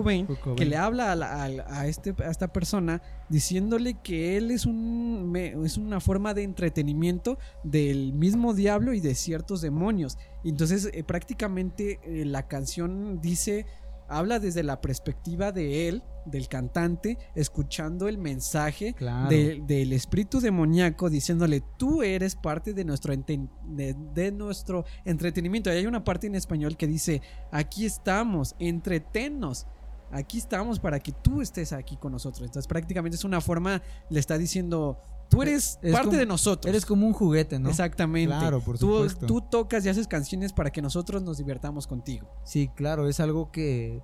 que le habla a, este, a esta persona diciéndole que él es, un, es una forma de entretenimiento del mismo diablo y de ciertos demonios. Entonces eh, prácticamente eh, la canción dice habla desde la perspectiva de él, del cantante, escuchando el mensaje del espíritu demoníaco, diciéndole, tú eres parte de nuestro, de, nuestro entretenimiento. Y hay una parte en español que dice, aquí estamos, entretennos. Aquí estamos para que tú estés aquí con nosotros. Entonces prácticamente es una forma, le está diciendo, tú eres parte de nosotros. Eres como un juguete, ¿no? Exactamente. Claro, por supuesto. Tú, tocas y haces canciones para que nosotros nos divertamos contigo. Sí, claro, es algo que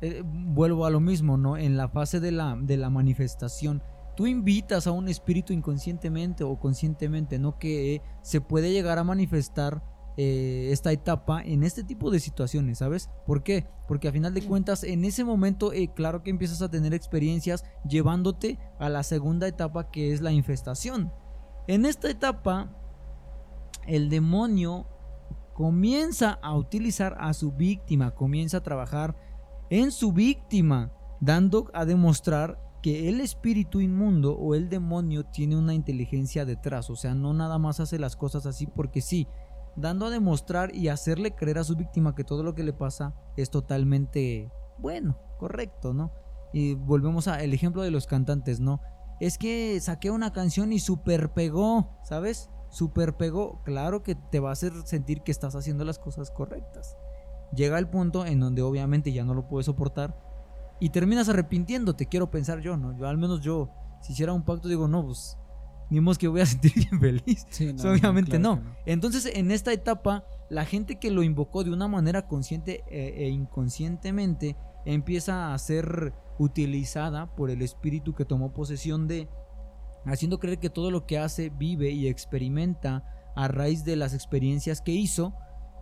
eh, vuelvo a lo mismo, ¿no? En la fase de la, de la manifestación. Tú invitas a un espíritu inconscientemente o conscientemente, ¿no? Que se puede llegar a manifestar eh, esta etapa en este tipo de situaciones, ¿sabes? ¿Por qué? Porque a final de cuentas, en ese momento, eh, claro que empiezas a tener experiencias llevándote a la segunda etapa que es la infestación. En esta etapa, el demonio comienza a utilizar a su víctima, comienza a trabajar en su víctima, dando a demostrar que el espíritu inmundo o el demonio tiene una inteligencia detrás, o sea, no nada más hace las cosas así porque sí, dando a demostrar y hacerle creer a su víctima que todo lo que le pasa es totalmente bueno, correcto, ¿no? Y volvemos al ejemplo de los cantantes, ¿no? Es que saqué una canción y super pegó, ¿sabes? Super pegó. Claro que te va a hacer sentir que estás haciendo las cosas correctas. Llega el punto en donde obviamente ya no lo puedes soportar y terminas arrepintiéndote, quiero pensar yo, ¿no? Yo al menos yo, si hiciera un pacto, digo, no, pues ni modo que voy a sentir bien feliz. Obviamente no, Entonces, en esta etapa, la gente que lo invocó de una manera consciente e, e, inconscientemente empieza a ser utilizada por el espíritu que tomó posesión de, haciendo creer que todo lo que hace, vive y experimenta a raíz de las experiencias que hizo,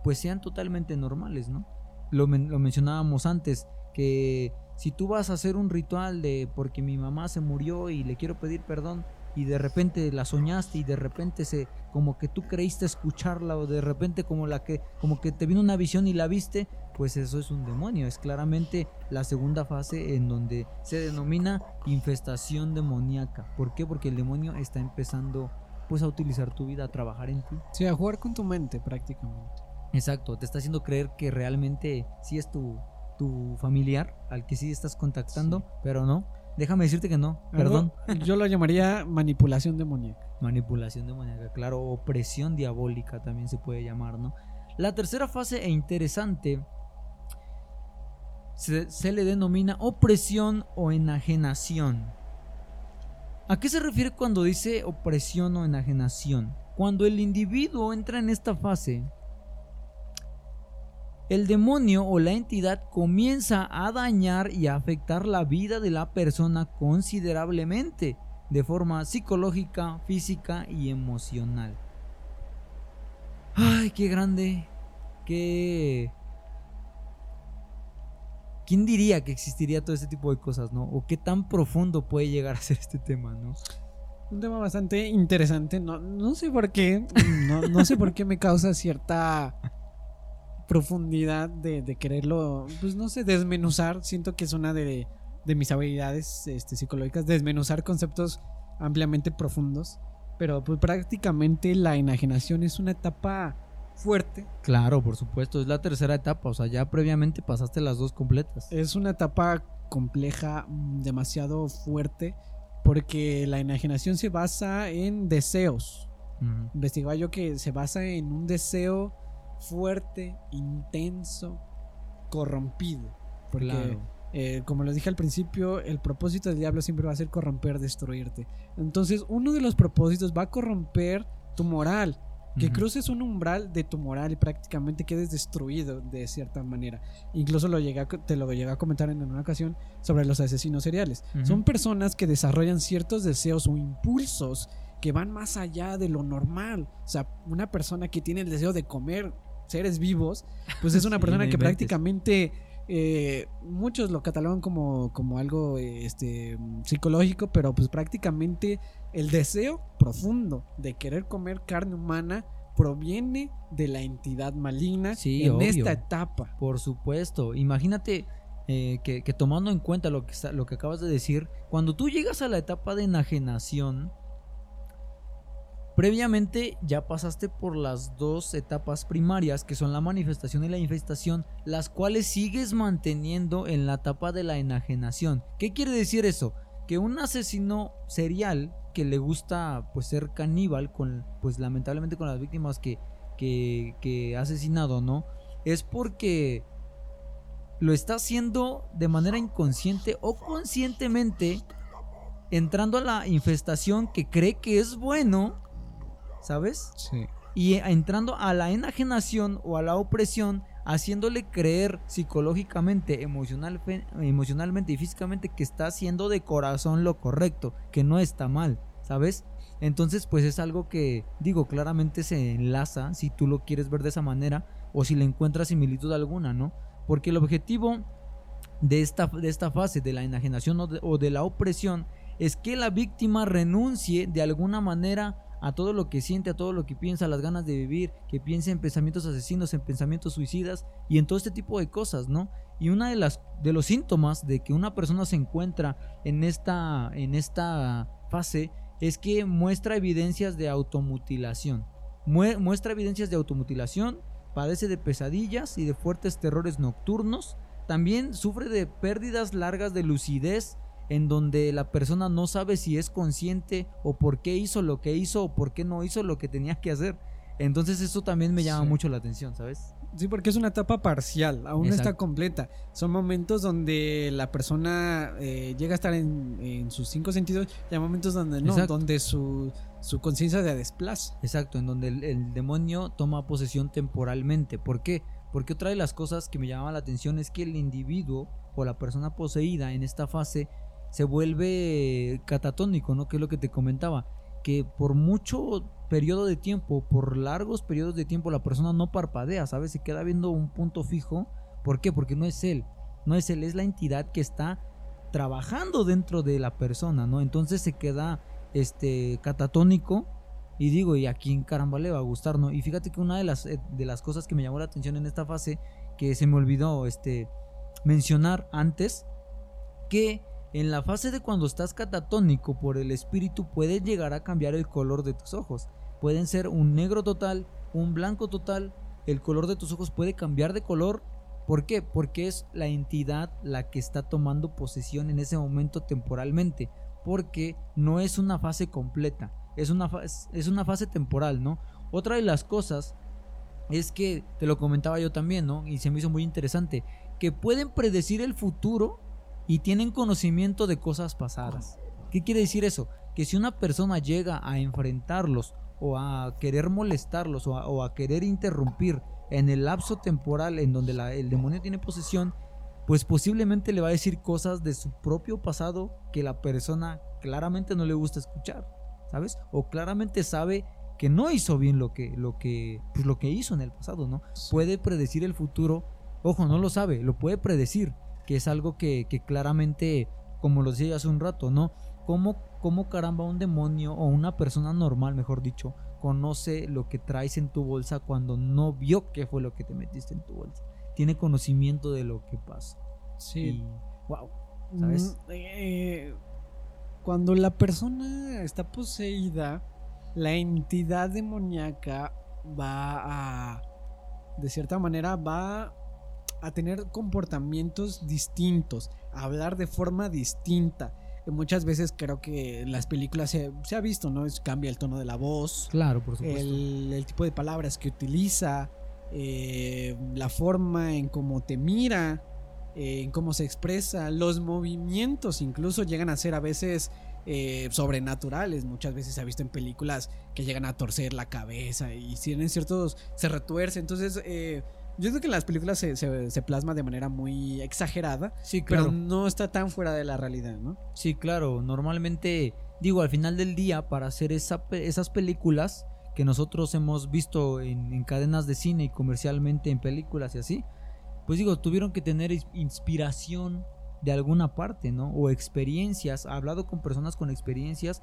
pues sean totalmente normales, ¿no? Lo, lo mencionábamos antes, que si tú vas a hacer un ritual de porque mi mamá se murió y le quiero pedir perdón, y de repente la soñaste y de repente se como que tú creíste escucharla o de repente como la que como que te vino una visión y la viste, pues eso es un demonio, es claramente la segunda fase en donde se denomina infestación demoníaca. ¿Por qué? Porque el demonio está empezando pues a utilizar tu vida, a trabajar en ti. Sí, a jugar con tu mente prácticamente. Exacto, te está haciendo creer que realmente sí es tu, tu familiar al que sí estás contactando, pero no. Déjame decirte que no, perdón. Yo lo llamaría manipulación demoníaca. Manipulación demoníaca, claro, opresión diabólica también se puede llamar, ¿no? La tercera fase e interesante se, se le denomina opresión o enajenación. ¿A qué se refiere cuando dice opresión o enajenación? Cuando el individuo entra en esta fase, el demonio o la entidad comienza a dañar y a afectar la vida de la persona considerablemente, de forma psicológica, física y emocional. Ay, qué grande, qué... ¿Quién diría que existiría todo este tipo de cosas, no? O qué tan profundo puede llegar a ser este tema, ¿no? Un tema bastante interesante, no, no sé por qué, no, no sé por qué me causa cierta profundidad de, quererlo, pues no sé, desmenuzar. Siento que es una de, mis habilidades este, psicológicas, desmenuzar conceptos ampliamente profundos. Pero pues prácticamente la enajenación es una etapa fuerte. Claro, por supuesto, es la tercera etapa, o sea, ya previamente pasaste las dos completas. Es una etapa compleja, demasiado fuerte, porque la enajenación se basa en deseos. Investigaba yo que se basa en un deseo fuerte, intenso, corrompido. Porque Eh, como les dije al principio, el propósito del diablo siempre va a ser corromper, destruirte. Entonces, uno de los propósitos va a corromper tu moral. Que cruces un umbral de tu moral y prácticamente quedes destruido de cierta manera. Incluso lo llegué te lo llegué a comentar en una ocasión sobre los asesinos seriales. Son personas que desarrollan ciertos deseos o impulsos que van más allá de lo normal. O sea, una persona que tiene el deseo de comer seres vivos, pues es una persona que prácticamente eh, muchos lo catalogan como, como algo este, psicológico, pero pues prácticamente el deseo profundo de querer comer carne humana proviene de la entidad maligna en esta etapa. Por supuesto, imagínate eh, que, tomando en cuenta lo que, lo que acabas de decir, cuando tú llegas a la etapa de enajenación, Previamente ya pasaste por las dos etapas primarias que son la manifestación y la infestación, las cuales sigues manteniendo en la etapa de la enajenación. ¿Qué quiere decir eso? Que un asesino serial que le gusta pues ser caníbal con pues lamentablemente con las víctimas que, que, que ha asesinado, ¿no? Es porque lo está haciendo de manera inconsciente o conscientemente entrando a la infestación que cree que es bueno ¿sabes? Sí. Y entrando a la enajenación o a la opresión, haciéndole creer psicológicamente, emocional, emocionalmente y físicamente que está haciendo de corazón lo correcto, que no está mal, ¿sabes? Entonces, pues es algo que, digo, claramente se enlaza, si tú lo quieres ver de esa manera, o si le encuentras similitud alguna, ¿no? Porque el objetivo de esta, de esta fase de la enajenación o de, o de la opresión es que la víctima renuncie de alguna manera a todo lo que siente, a todo lo que piensa, las ganas de vivir, que piense en pensamientos asesinos, en pensamientos suicidas y en todo este tipo de cosas, ¿no? Y una de las de los síntomas de que una persona se encuentra en esta en esta fase es que muestra evidencias de automutilación. muestra evidencias de automutilación, padece de pesadillas y de fuertes terrores nocturnos, también sufre de pérdidas largas de lucidez en donde la persona no sabe si es consciente o por qué hizo lo que hizo o por qué no hizo lo que tenía que hacer. Entonces eso también me llama mucho la atención, ¿sabes? Sí, porque es una etapa parcial, aún no está completa. Son momentos donde la persona eh, llega a estar en, sus cinco sentidos y hay momentos donde no, donde su, su conciencia se desplaza. Exacto, en donde el, demonio toma posesión temporalmente. ¿Por qué? Porque otra de las cosas que me llamaba la atención es que el individuo o la persona poseída en esta fase se vuelve catatónico, ¿no? Que es lo que te comentaba, que por mucho periodo de tiempo, por largos periodos de tiempo, la persona no parpadea, ¿sabes? Se queda viendo un punto fijo. ¿Por qué? Porque no es él, no es él, es la entidad que está trabajando dentro de la persona, ¿no? Entonces se queda este catatónico y digo, ¿y a quién caramba le va a gustar, no? Y fíjate que una de las, eh, de las cosas que me llamó la atención en esta fase, que se me olvidó este, mencionar antes, que en la fase de cuando estás catatónico por el espíritu puede llegar a cambiar el color de tus ojos. Pueden ser un negro total, un blanco total. El color de tus ojos puede cambiar de color. ¿Por qué? Porque es la entidad la que está tomando posesión en ese momento temporalmente. Porque no es una fase completa. Es una, es una fase temporal, ¿no? Otra de las cosas es que, te lo comentaba yo también, ¿no? Y se me hizo muy interesante. Que pueden predecir el futuro y tienen conocimiento de cosas pasadas. ¿Qué quiere decir eso? Que si una persona llega a enfrentarlos o a querer molestarlos o a, querer interrumpir en el lapso temporal en donde el demonio tiene posesión, pues posiblemente le va a decir cosas de su propio pasado que la persona claramente no le gusta escuchar, ¿sabes? O claramente sabe que no hizo bien lo que, lo que, pues lo que hizo en el pasado, ¿no? Puede predecir el futuro, ojo, no lo sabe, lo puede predecir, que es algo que, claramente, como lo decía hace un rato, ¿no? ¿Cómo, ¿Cómo caramba un demonio o una persona normal, mejor dicho, conoce lo que traes en tu bolsa cuando no vio qué fue lo que te metiste en tu bolsa? Tiene conocimiento de lo que pasa. Sí. wow. ¿Sabes? Mm, eh, cuando la persona está poseída, la entidad demoníaca va a, de cierta manera, va a tener comportamientos distintos, a hablar de forma distinta. Muchas veces creo que en las películas se, ha visto, ¿no? Es, cambia el tono de la voz. Claro, por supuesto. El, tipo de palabras que utiliza, eh, la forma en cómo te mira. eh, en cómo se expresa, los movimientos incluso llegan a ser a veces eh, sobrenaturales. Muchas veces se ha visto en películas que llegan a torcer la cabeza y tienen ciertos. se retuerce. Entonces, eh, yo creo que en las películas se, plasma de manera muy exagerada, sí, claro. pero no está tan fuera de la realidad, ¿no? Sí, claro. Normalmente, digo, al final del día, para hacer esas películas que nosotros hemos visto en, cadenas de cine y comercialmente en películas y así, pues digo, tuvieron que tener inspiración de alguna parte, ¿no? O experiencias, ha hablado con personas con experiencias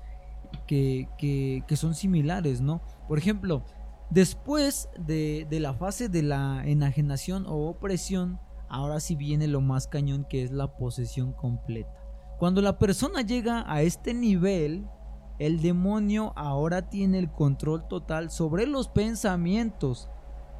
que, que son similares, ¿no? Por ejemplo, Después de, la fase de la enajenación o opresión, ahora sí viene lo más cañón que es la posesión completa. Cuando la persona llega a este nivel, el demonio ahora tiene el control total sobre los pensamientos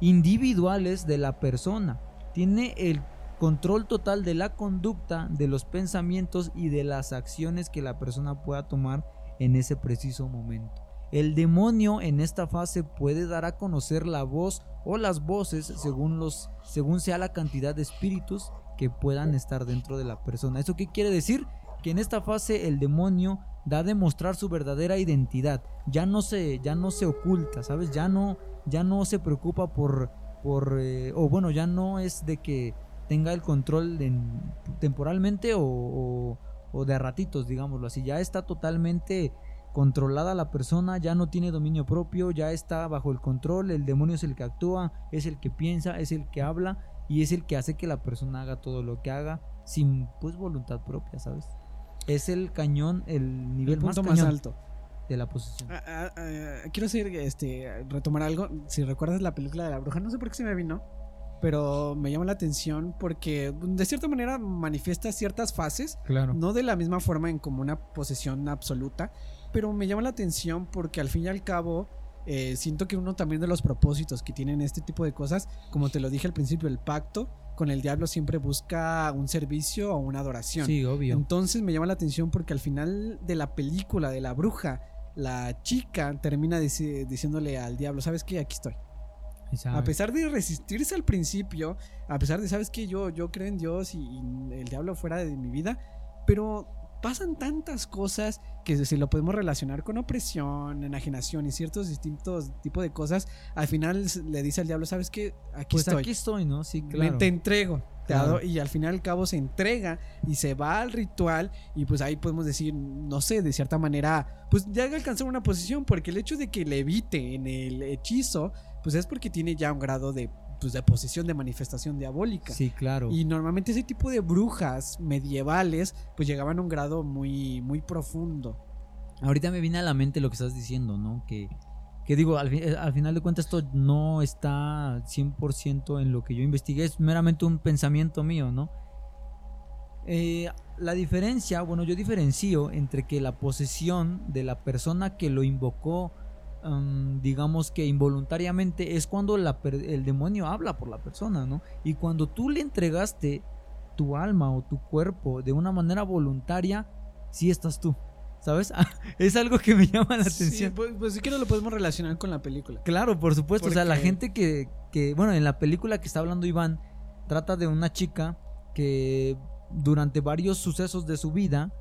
individuales de la persona. Tiene el control total de la conducta, de los pensamientos y de las acciones que la persona pueda tomar en ese preciso momento. El demonio en esta fase puede dar a conocer la voz o las voces según, los, según sea la cantidad de espíritus que puedan estar dentro de la persona. ¿Eso qué quiere decir? Que en esta fase el demonio da a demostrar su verdadera identidad. Ya no se, ya no se oculta, ¿sabes? Ya no, ya no se preocupa por, por eh, o bueno, ya no es de que tenga el control temporalmente o, o de ratitos, digámoslo así. Ya está totalmente controlada la persona, ya no tiene dominio propio, ya está bajo el control, el demonio es el que actúa, es el que piensa, es el que habla y es el que hace que la persona haga todo lo que haga sin pues voluntad propia, ¿sabes? Es el cañón, el nivel más, alto de la posesión. Ah, ah, ah, quiero decir, este, retomar algo. Si recuerdas la película de la bruja, no sé por qué se me vino, pero me llama la atención porque de cierta manera manifiesta ciertas fases, claro. no de la misma forma en como una posesión absoluta, pero me llama la atención porque al fin y al cabo eh, siento que uno también de los propósitos que tienen este tipo de cosas, como te lo dije al principio, el pacto con el diablo siempre busca un servicio o una adoración. Sí, obvio. Entonces me llama la atención porque al final de la película de la bruja, la chica termina diciéndole al diablo, ¿sabes qué? Aquí estoy. A pesar de resistirse al principio, a pesar de, ¿sabes qué? Yo, yo creo en Dios y el diablo fuera de mi vida, pero pasan tantas cosas que si lo podemos relacionar con opresión, enajenación y ciertos distintos tipos de cosas, al final le dice al diablo, ¿sabes qué? Aquí pues estoy. aquí estoy, ¿no? Sí, claro. te entrego. y al final al cabo se entrega y se va al ritual y pues ahí podemos decir, no sé, de cierta manera, pues ya alcanzar una posición porque el hecho de que le evite en el hechizo, pues es porque tiene ya un grado de pues, de posesión, de manifestación diabólica. Sí, claro. Y normalmente ese tipo de brujas medievales pues llegaban a un grado muy, muy profundo. Ahorita me viene a la mente lo que estás diciendo, ¿no? Que, que digo, al, eh, al, final de cuentas esto no está 100% en lo que yo investigué, es meramente un pensamiento mío, ¿no? Eh, la diferencia, bueno, yo diferencio entre que la posesión de la persona que lo invocó digamos que involuntariamente es cuando el demonio habla por la persona, ¿no? Y cuando tú le entregaste tu alma o tu cuerpo de una manera voluntaria, sí estás tú. ¿Sabes? es algo que me llama la atención. pues, pues si quieres lo podemos relacionar con la película. Claro, por supuesto. O sea, la gente que, que, bueno, en la película que está hablando Iván, trata de una chica que durante varios sucesos de su vida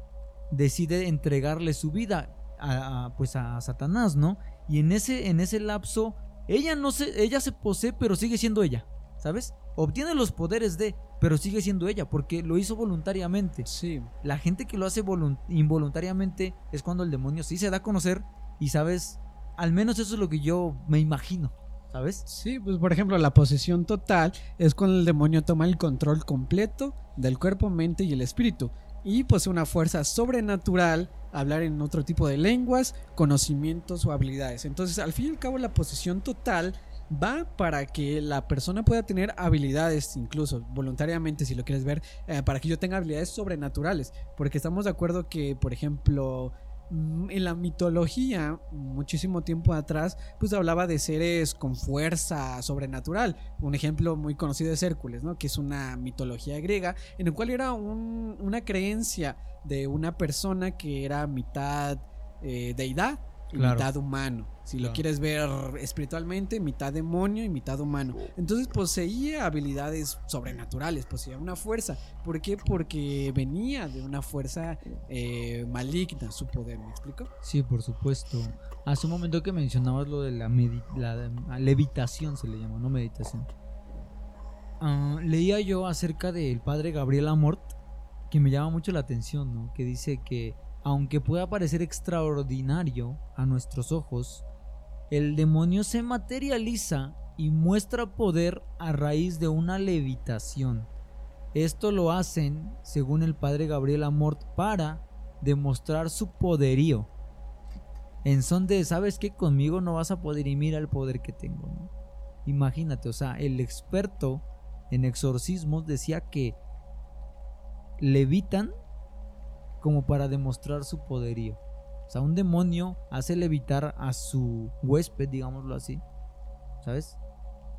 decide entregarle su vida a, pues a Satanás, ¿no? Y en ese, en ese lapso, ella no se, ella se posee, pero sigue siendo ella, ¿sabes? Obtiene los poderes de, pero sigue siendo ella, porque lo hizo voluntariamente. Sí. La gente que lo hace involuntariamente es cuando el demonio sí se da a conocer y, ¿sabes? Al menos eso es lo que yo me imagino. ¿Sabes? Sí, pues por ejemplo, la posesión total es cuando el demonio toma el control completo del cuerpo, mente y el espíritu y posee una fuerza sobrenatural hablar en otro tipo de lenguas, conocimientos o habilidades. Entonces, al fin y al cabo, la posesión total va para que la persona pueda tener habilidades, incluso voluntariamente, si lo quieres ver, eh, para que yo tenga habilidades sobrenaturales. Porque estamos de acuerdo que, por ejemplo, en la mitología, muchísimo tiempo atrás, pues hablaba de seres con fuerza sobrenatural. Un ejemplo muy conocido es Hércules, ¿no? Que es una mitología griega, en el cual era una creencia de una persona que era mitad eh, deidad y mitad humano. Si lo quieres ver espiritualmente, mitad demonio y mitad humano. Entonces poseía habilidades sobrenaturales, poseía una fuerza. ¿Por qué? Porque venía de una fuerza eh, maligna su poder, ¿me explico? Sí, por supuesto. Hace un momento que mencionabas lo de la- la levitación, se le llama, no meditación. Ah, leía yo acerca del padre Gabriel Amort, que me llama mucho la atención, ¿no? Que dice que, aunque pueda parecer extraordinario a nuestros ojos, el demonio se materializa y muestra poder a raíz de una levitación. Esto lo hacen, según el padre Gabriel Amort, para demostrar su poderío. En son de, ¿sabes qué? Conmigo no vas a poder y mira el poder que tengo. Imagínate, o sea, el experto en exorcismos decía que levitan como para demostrar su poderío. O sea, un demonio hace levitar a su huésped, digámoslo así, ¿sabes?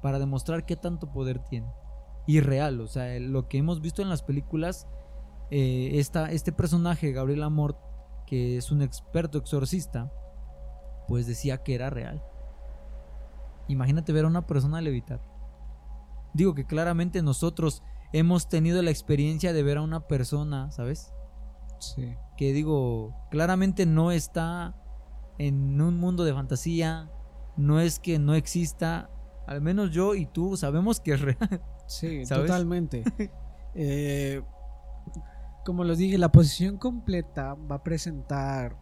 Para demostrar qué tanto poder tiene. Y real, o sea, lo que hemos visto en las películas, eh, esta- este personaje, Gabriel Amort, que es un experto exorcista, pues decía que era real. Imagínate ver a una persona levitar. Digo que claramente nosotros hemos tenido la experiencia de ver a una persona, ¿sabes? Sí. Que digo, claramente no está en un mundo de fantasía, no es que no exista, al menos yo y tú sabemos que es real. Sí, ¿Sabes? totalmente. Eh, como les dije, la posición completa va a presentar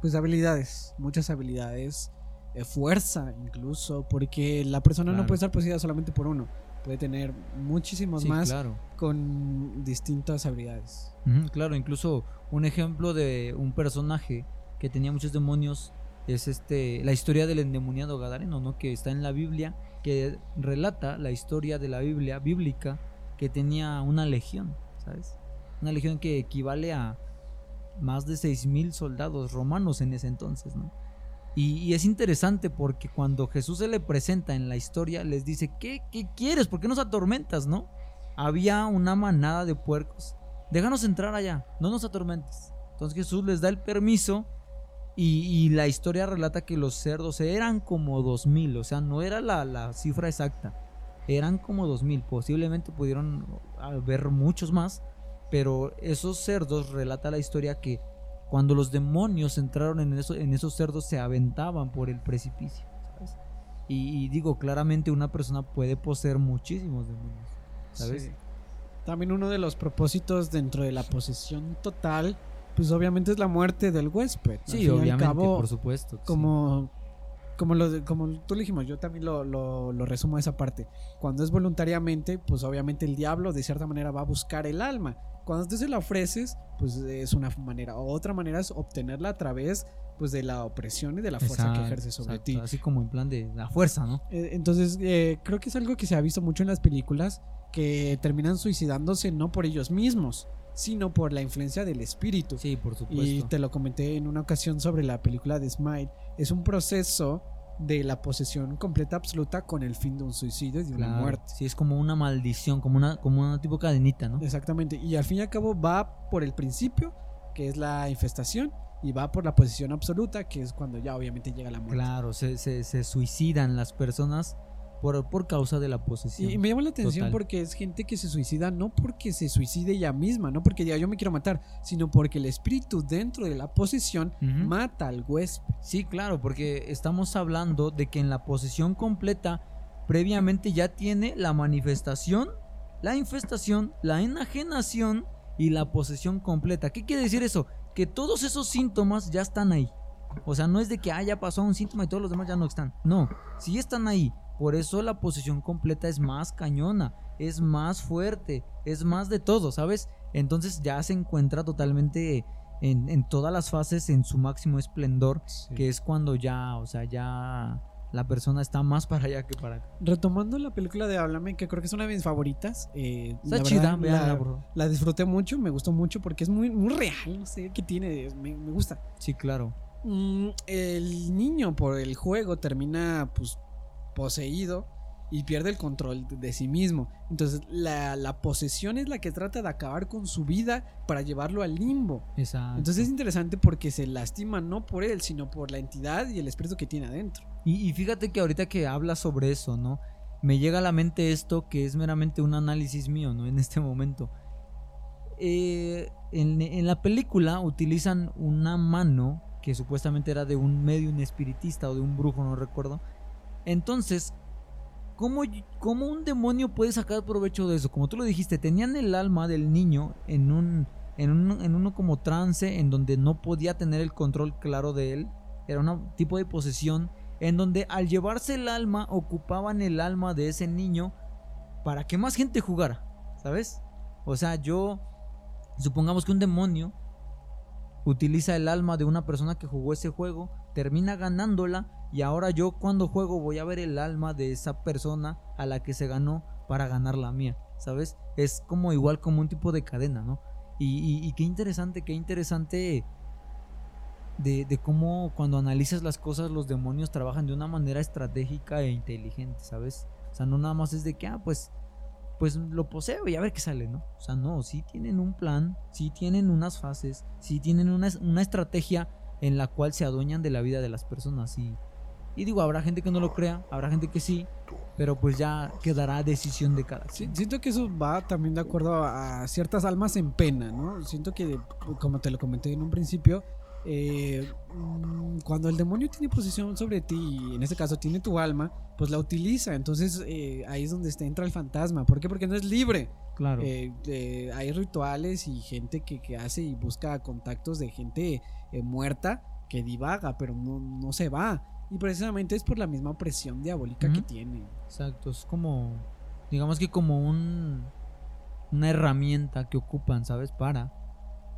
pues habilidades, muchas habilidades, eh, fuerza incluso, porque la persona no puede estar poseída solamente por uno, puede tener muchísimos Sí, más claro. con distintas habilidades. Claro, incluso un ejemplo de un personaje que tenía muchos demonios es este la historia del endemoniado Gadareno, ¿no? Que está en la Biblia, que relata la historia de la Biblia bíblica que tenía una legión, ¿sabes? Una legión que equivale a más de 6000 soldados romanos en ese entonces, ¿no? Y, es interesante porque cuando Jesús se le presenta en la historia, les dice, ¿qué, qué quieres? ¿Por qué nos atormentas, no? Había una manada de puercos déjanos entrar allá, no nos atormentes. Entonces Jesús les da el permiso y, la historia relata que los cerdos eran como dos mil, o sea, no era la, la cifra exacta, eran como dos mil, posiblemente pudieron haber muchos más, pero esos cerdos relata la historia que cuando los demonios entraron en, eso- en esos cerdos se aventaban por el precipicio, ¿sabes? Y, y digo, claramente una persona puede poseer muchísimos demonios, ¿sabes? Sí. También uno de los propósitos dentro de la posesión total, pues obviamente es la muerte del huésped. Sí, obviamente, cabo, por supuesto. sí. Como lo como tú le dijimos yo también lo, lo, lo resumo a esa parte. Cuando es voluntariamente pues obviamente el diablo de cierta manera va a buscar el alma. Cuando tú se la ofreces pues es una manera. Otra manera es obtenerla a través pues de la opresión y de la fuerza que ejerce sobre exacto, ti. Así como en plan de la fuerza, ¿no? Eh, entonces eh, creo que es algo que se ha visto mucho en las películas que terminan suicidándose no por ellos mismos sino por la influencia del espíritu Sí, por supuesto. y te lo comenté en una ocasión sobre la película de Smite. Es un proceso de la posesión completa absoluta con el fin de un suicidio y de una muerte. Sí, es como una maldición, como una, como una tipo cadenita, ¿no? Exactamente. Y al fin y al cabo va por el principio, que es la infestación, y va por la posesión absoluta, que es cuando ya obviamente llega la muerte. Claro, se, se, se suicidan las personas por, por causa de la posesión. Y, me llama la atención Total. porque es gente que se suicida no porque se suicide ella misma, no porque diga yo me quiero matar, sino porque el espíritu dentro de la posesión mata al huésped. Sí, claro, porque estamos hablando de que en la posesión completa previamente ya tiene la manifestación, la infestación, la enajenación y la posesión completa. ¿Qué quiere decir eso? Que todos esos síntomas ya están ahí. O sea, no es de que ah, ya pasó un síntoma y todos los demás ya no están. No, sí están ahí. Por eso la posesión completa es más cañona, es más fuerte, es más de todo, ¿sabes? Entonces ya se encuentra totalmente en, en todas las fases en su máximo esplendor que es cuando ya, o sea, ya la persona está más para allá que para acá. Retomando la película de Háblame, que creo que es una de mis favoritas. eh, Está la chida, verdad, la, bro. la disfruté mucho, me gustó mucho porque es muy, muy real, no sé qué tiene, me, me gusta. Sí, claro. Mm, el niño por el juego termina pues poseído y pierde el control de sí mismo. Entonces la, la, posesión es la que trata de acabar con su vida para llevarlo al limbo. Exacto. Entonces es interesante porque se lastima no por él, sino por la entidad y el espíritu que tiene adentro. Y, y fíjate que ahorita que hablas sobre eso, ¿no? Me llega a la mente esto que es meramente un análisis mío, ¿no? En este momento. Eh, en, en la película utilizan una mano que supuestamente era de un medio espiritista o de un brujo, no recuerdo. Entonces, ¿cómo, ¿cómo, un demonio puede sacar provecho de eso? Como tú lo dijiste, tenían el alma del niño en un, en un en uno como trance en donde no podía tener el control claro de él. Era un tipo de posesión en donde al llevarse el alma ocupaban el alma de ese niño para que más gente jugara, ¿sabes? O sea, yo supongamos que un demonio utiliza el alma de una persona que jugó ese juego, termina ganándola y ahora yo cuando juego voy a ver el alma de esa persona a la que se ganó para ganar la mía, ¿sabes? Es como igual como un tipo de cadena, ¿no? Y, qué interesante, qué interesante de, de, cómo cuando analizas las cosas los demonios trabajan de una manera estratégica e inteligente, ¿sabes? O sea, no nada más es de que, ah, pues pues lo poseo y a ver qué sale, ¿no? O sea, no, sí tienen un plan, sí tienen unas fases, sí tienen una, una estrategia en la cual se adueñan de la vida de las personas y, y digo, habrá gente que no lo crea, habrá gente que sí, pero pues ya quedará decisión de cada quien. siento que eso va también de acuerdo a, ciertas almas en pena, ¿no? Siento que, como te lo comenté en un principio, eh, mm, cuando el demonio tiene posesión sobre ti, y en este caso tiene tu alma, pues la utiliza. Entonces eh, ahí es donde entra el fantasma. ¿Por qué? Porque no es libre. Claro. Eh, hay rituales y gente que, que, hace y busca contactos de gente muerta que divaga, pero no, no, se va. Y precisamente es por la misma presión diabólica que tiene. Exacto, es como, digamos que como un, una herramienta que ocupan, ¿sabes? Para,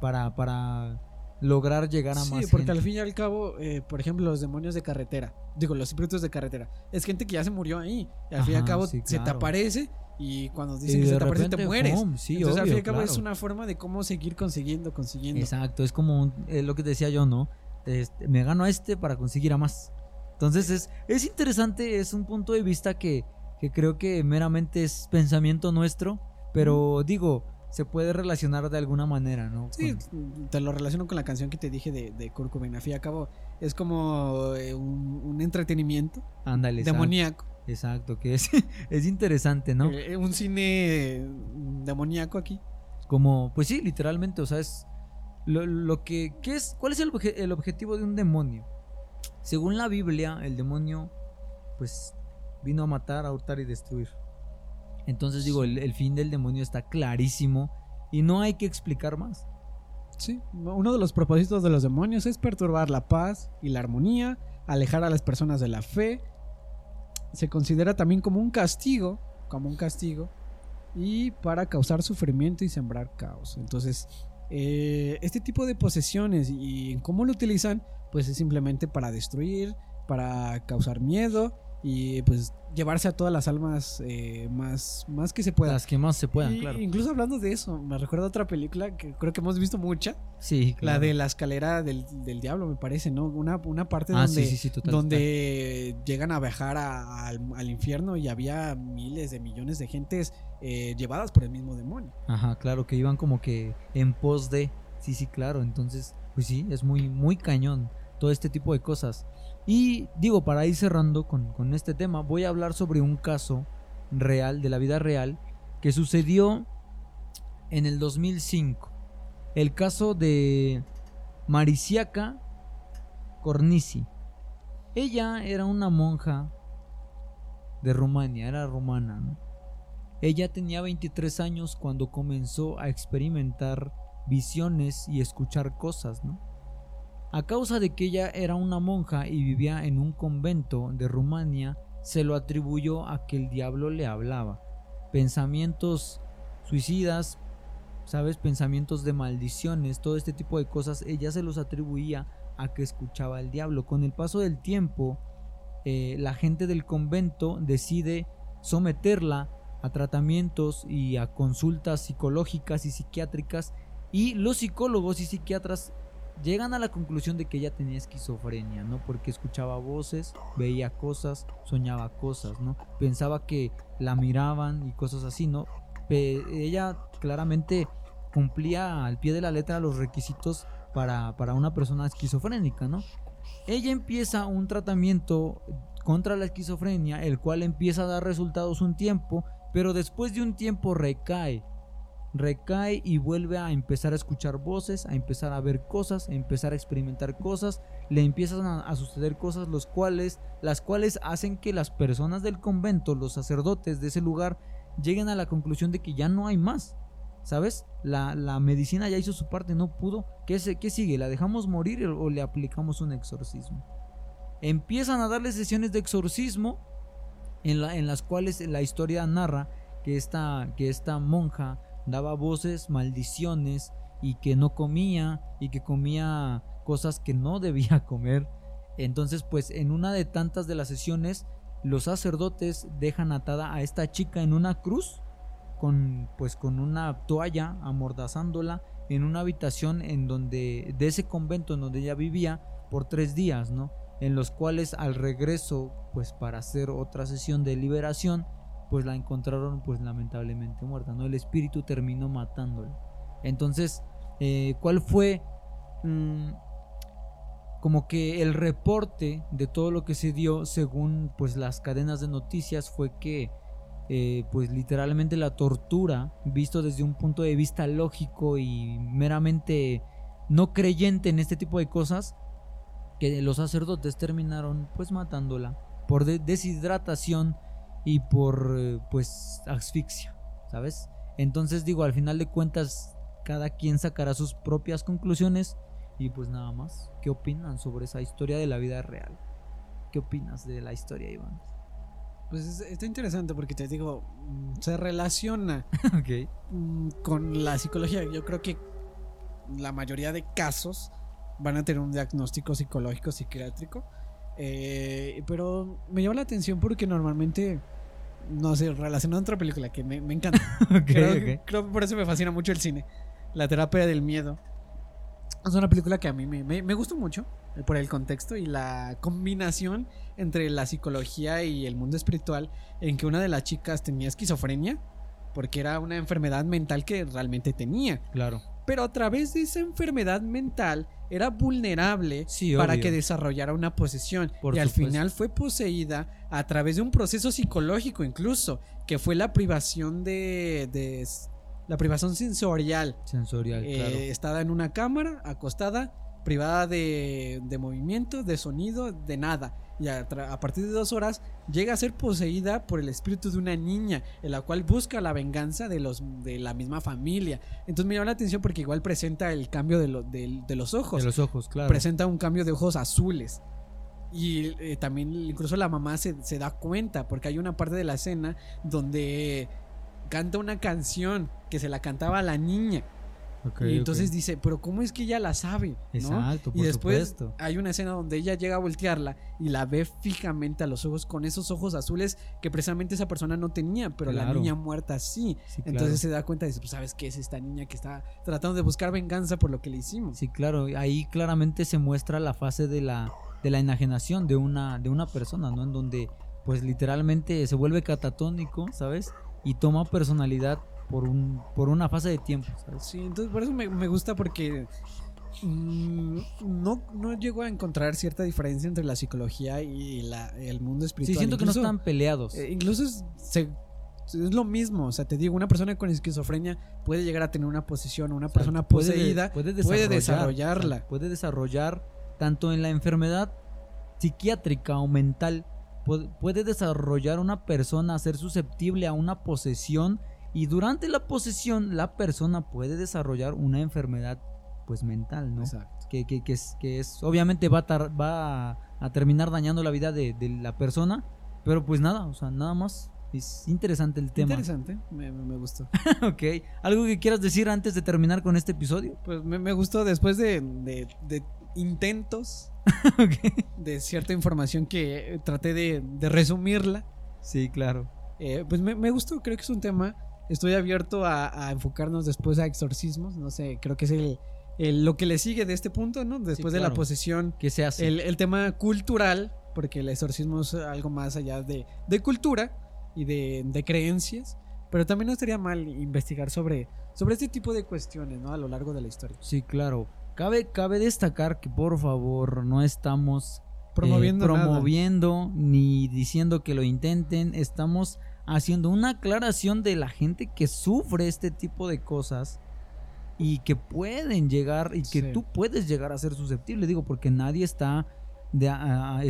para, para lograr llegar a más Sí, porque al fin y al cabo, eh, por ejemplo, los demonios de carretera, digo, los espíritus de carretera, es gente que ya se murió ahí. Y al fin y al cabo se te aparece y cuando dicen que se te aparece te mueres. Entonces al fin y al cabo es una forma de cómo seguir consiguiendo, consiguiendo. Exacto, es como lo que decía yo, ¿no? Este, me gano a este para conseguir a más. Entonces es, es interesante, es un punto de vista que, que creo que meramente es pensamiento nuestro, pero digo se puede relacionar de alguna manera, ¿no? Sí, te lo relaciono con la canción que te dije de, de Kurt Cobain. A fin y a cabo, es como eh, un, entretenimiento Ándale, demoníaco. Exacto, que es, es interesante, ¿no? Eh, eh, un cine demoníaco aquí. Como, pues sí, literalmente, o sea, es lo, que, ¿qué es, ¿cuál es el, el objetivo de un demonio? Según la Biblia, el demonio, pues, vino a matar, a hurtar y destruir. Entonces digo, el, fin del demonio está clarísimo y no hay que explicar más. Sí, uno de los propósitos de los demonios es perturbar la paz y la armonía, alejar a las personas de la fe. Se considera también como un castigo, como un castigo, y para causar sufrimiento y sembrar caos. Entonces, eh, este tipo de posesiones y cómo lo utilizan, pues es simplemente para destruir, para causar miedo y pues llevarse a todas las almas eh, más, más que se puedan. Las que más se puedan, claro. Incluso hablando de eso, me recuerda otra película que creo que hemos visto mucha. Sí, La de la escalera del, diablo, me parece, ¿no? Una, una parte ah, donde, donde llegan a viajar al, infierno y había miles de millones de gentes eh, llevadas por el mismo demonio. Ajá, claro, que iban como que en pos de... Sí, sí, claro. Entonces, pues sí, es muy, muy cañón todo este tipo de cosas. Y digo, para ir cerrando con, este tema, voy a hablar sobre un caso real, de la vida real, que sucedió en el 2005. El caso de Mariciaca Cornici. Ella era una monja de Rumania, era rumana. Ella tenía 23 años cuando comenzó a experimentar visiones y escuchar cosas, ¿no? A causa de que ella era una monja y vivía en un convento de Rumania, se lo atribuyó a que el diablo le hablaba. Pensamientos suicidas, ¿sabes? Pensamientos de maldiciones, todo este tipo de cosas, ella se los atribuía a que escuchaba el diablo. Con el paso del tiempo, eh, la gente del convento decide someterla a tratamientos y a consultas psicológicas y psiquiátricas y los psicólogos y psiquiatras llegan a la conclusión de que ella tenía esquizofrenia, ¿no? Porque escuchaba voces, veía cosas, soñaba cosas, ¿no? Pensaba que la miraban y cosas así, ¿no? ella claramente cumplía al pie de la letra los requisitos para, para una persona esquizofrénica, ¿no? Ella empieza un tratamiento contra la esquizofrenia, el cual empieza a dar resultados un tiempo, pero después de un tiempo recae recae y vuelve a empezar a escuchar voces, a empezar a ver cosas, a empezar a experimentar cosas, le empiezan a, suceder cosas los cuales, las cuales hacen que las personas del convento, los sacerdotes de ese lugar, lleguen a la conclusión de que ya no hay más. ¿Sabes? La, medicina ya hizo su parte, no pudo. ¿Qué, ¿Qué sigue? ¿La dejamos morir o le aplicamos un exorcismo? Empiezan a darle sesiones de exorcismo en, la, en las cuales la historia narra que esta, que esta monja daba voces, maldiciones y que no comía y que comía cosas que no debía comer. Entonces, pues en una de tantas de las sesiones, los sacerdotes dejan atada a esta chica en una cruz con pues con una toalla amordazándola en una habitación en donde de ese convento en donde ella vivía por tres días, ¿no? En los cuales al regreso, pues para hacer otra sesión de liberación, pues la encontraron pues lamentablemente muerta, ¿no? El espíritu terminó matándola. Entonces, eh, ¿cuál fue mm, como que el reporte de todo lo que se dio según pues las cadenas de noticias fue que eh, pues literalmente la tortura, visto desde un punto de vista lógico y meramente no creyente en este tipo de cosas, que los sacerdotes terminaron pues matándola por deshidratación y por eh, pues asfixia, ¿sabes? Entonces digo, al final de cuentas, cada quien sacará sus propias conclusiones y pues nada más. ¿Qué opinan sobre esa historia de la vida real? ¿Qué opinas de la historia, Iván? Pues está interesante porque te digo, mm, se relaciona mm, con la psicología. Yo creo que la mayoría de casos van a tener un diagnóstico psicológico, psiquiátrico. Eh, pero me llama la atención porque normalmente no sé, relacionado a otra película que me, encanta. creo, que por eso me fascina mucho el cine. La terapia del miedo. Es una película que a mí me, me, gustó mucho eh, por el contexto y la combinación entre la psicología y el mundo espiritual en que una de las chicas tenía esquizofrenia porque era una enfermedad mental que realmente tenía. Claro. Pero a través de esa enfermedad mental era vulnerable para que desarrollara una posesión. y al final fue poseída a través de un proceso psicológico incluso, que fue la privación de... la privación sensorial. Sensorial, eh, claro. Estaba en una cámara, acostada, privada de, de movimiento, de sonido, de nada y a, partir de dos horas llega a ser poseída por el espíritu de una niña, en la cual busca la venganza de, los, de la misma familia. Entonces me llama la atención porque igual presenta el cambio de, de, los ojos. De los ojos, claro. Presenta un cambio de ojos azules. Y eh, también incluso la mamá se, se da cuenta porque hay una parte de la escena donde canta una canción que se la cantaba a la niña y entonces dice, pero ¿cómo es que ella la sabe? Exacto, por y después hay una escena donde ella llega a voltearla y la ve fijamente a los ojos con esos ojos azules que precisamente esa persona no tenía, pero la niña muerta sí. Entonces se da cuenta y dice, pues sabes qué es esta niña que está tratando de buscar venganza por lo que le hicimos. Sí, claro, ahí claramente se muestra la fase de la, de la enajenación de una, de una persona, ¿no? En donde pues literalmente se vuelve catatónico, ¿sabes? Y toma personalidad por, un, por una fase de tiempo. Sí, entonces por eso me, gusta porque mm, no, no llego a encontrar cierta diferencia entre la psicología y la, el mundo espiritual. Sí, siento que no están peleados. Eh, incluso es, lo mismo, o sea, te digo, una persona con esquizofrenia puede llegar a tener una posición, una persona poseída puede, desarrollarla. puede desarrollar tanto en la enfermedad psiquiátrica o mental, puede desarrollar una persona, ser susceptible a una posesión y durante la posesión, la persona puede desarrollar una enfermedad pues mental, ¿no? Exacto. Que, que, que, es, que es, obviamente va a, va a, terminar dañando la vida de, la persona, pero pues nada, o sea, nada más. Es interesante el tema. Interesante, me, me gustó. ok. ¿Algo que quieras decir antes de terminar con este episodio? Pues me, me gustó después de, de, intentos de cierta información que traté de, resumirla. Sí, claro. Eh, pues me, me, gustó, creo que es un tema Estoy abierto a, enfocarnos después a exorcismos. No sé, creo que es el, el- lo que le sigue de este punto, ¿no? Después de la claro. posesión, ¿Qué se hace? el, el tema cultural, porque el exorcismo es algo más allá de, de cultura y de, de creencias, pero también no estaría mal investigar sobre, sobre este tipo de cuestiones, ¿no? A lo largo de la historia. Sí, claro. Cabe, cabe destacar que por favor no estamos eh, Promoviendo nada. promoviendo ni diciendo que lo intenten. Estamos haciendo una aclaración de la gente que sufre este tipo de cosas y que pueden llegar y que Sí. tú puedes llegar a ser susceptible. Digo, porque nadie está de, a- a-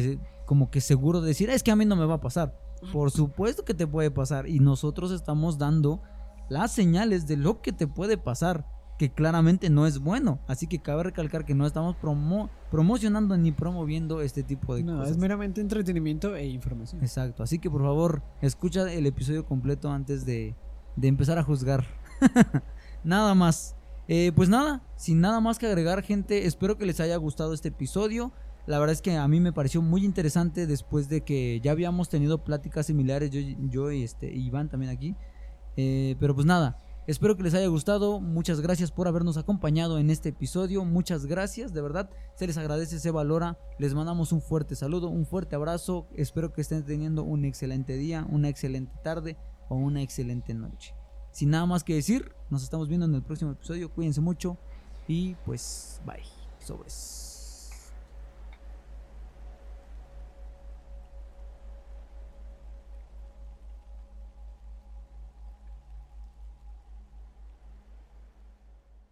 como que seguro de decir, es que a mí no me va a pasar. Por supuesto que te puede pasar y nosotros estamos dando las señales de lo que te puede pasar, que claramente no es bueno. Así que cabe recalcar que no estamos promo- promocionando ni promoviendo este tipo de No, cosas. es meramente entretenimiento e información. Exacto, así que por favor, escucha el episodio completo antes de, de empezar a juzgar. nada más. Eh, pues nada, sin nada más que agregar, gente, espero que les haya gustado este episodio. La verdad es que a mí me pareció muy interesante después de que ya habíamos tenido pláticas similares, yo, yo y este, Iván también aquí. Eh, pero pues nada, espero que les haya gustado. Muchas gracias por habernos acompañado en este episodio. Muchas gracias, de verdad. Se les agradece, se valora. Les mandamos un fuerte saludo, un fuerte abrazo. Espero que estén teniendo un excelente día, una excelente tarde o una excelente noche. Sin nada más que decir, nos estamos viendo en el próximo episodio. Cuídense mucho y pues bye. Sobres.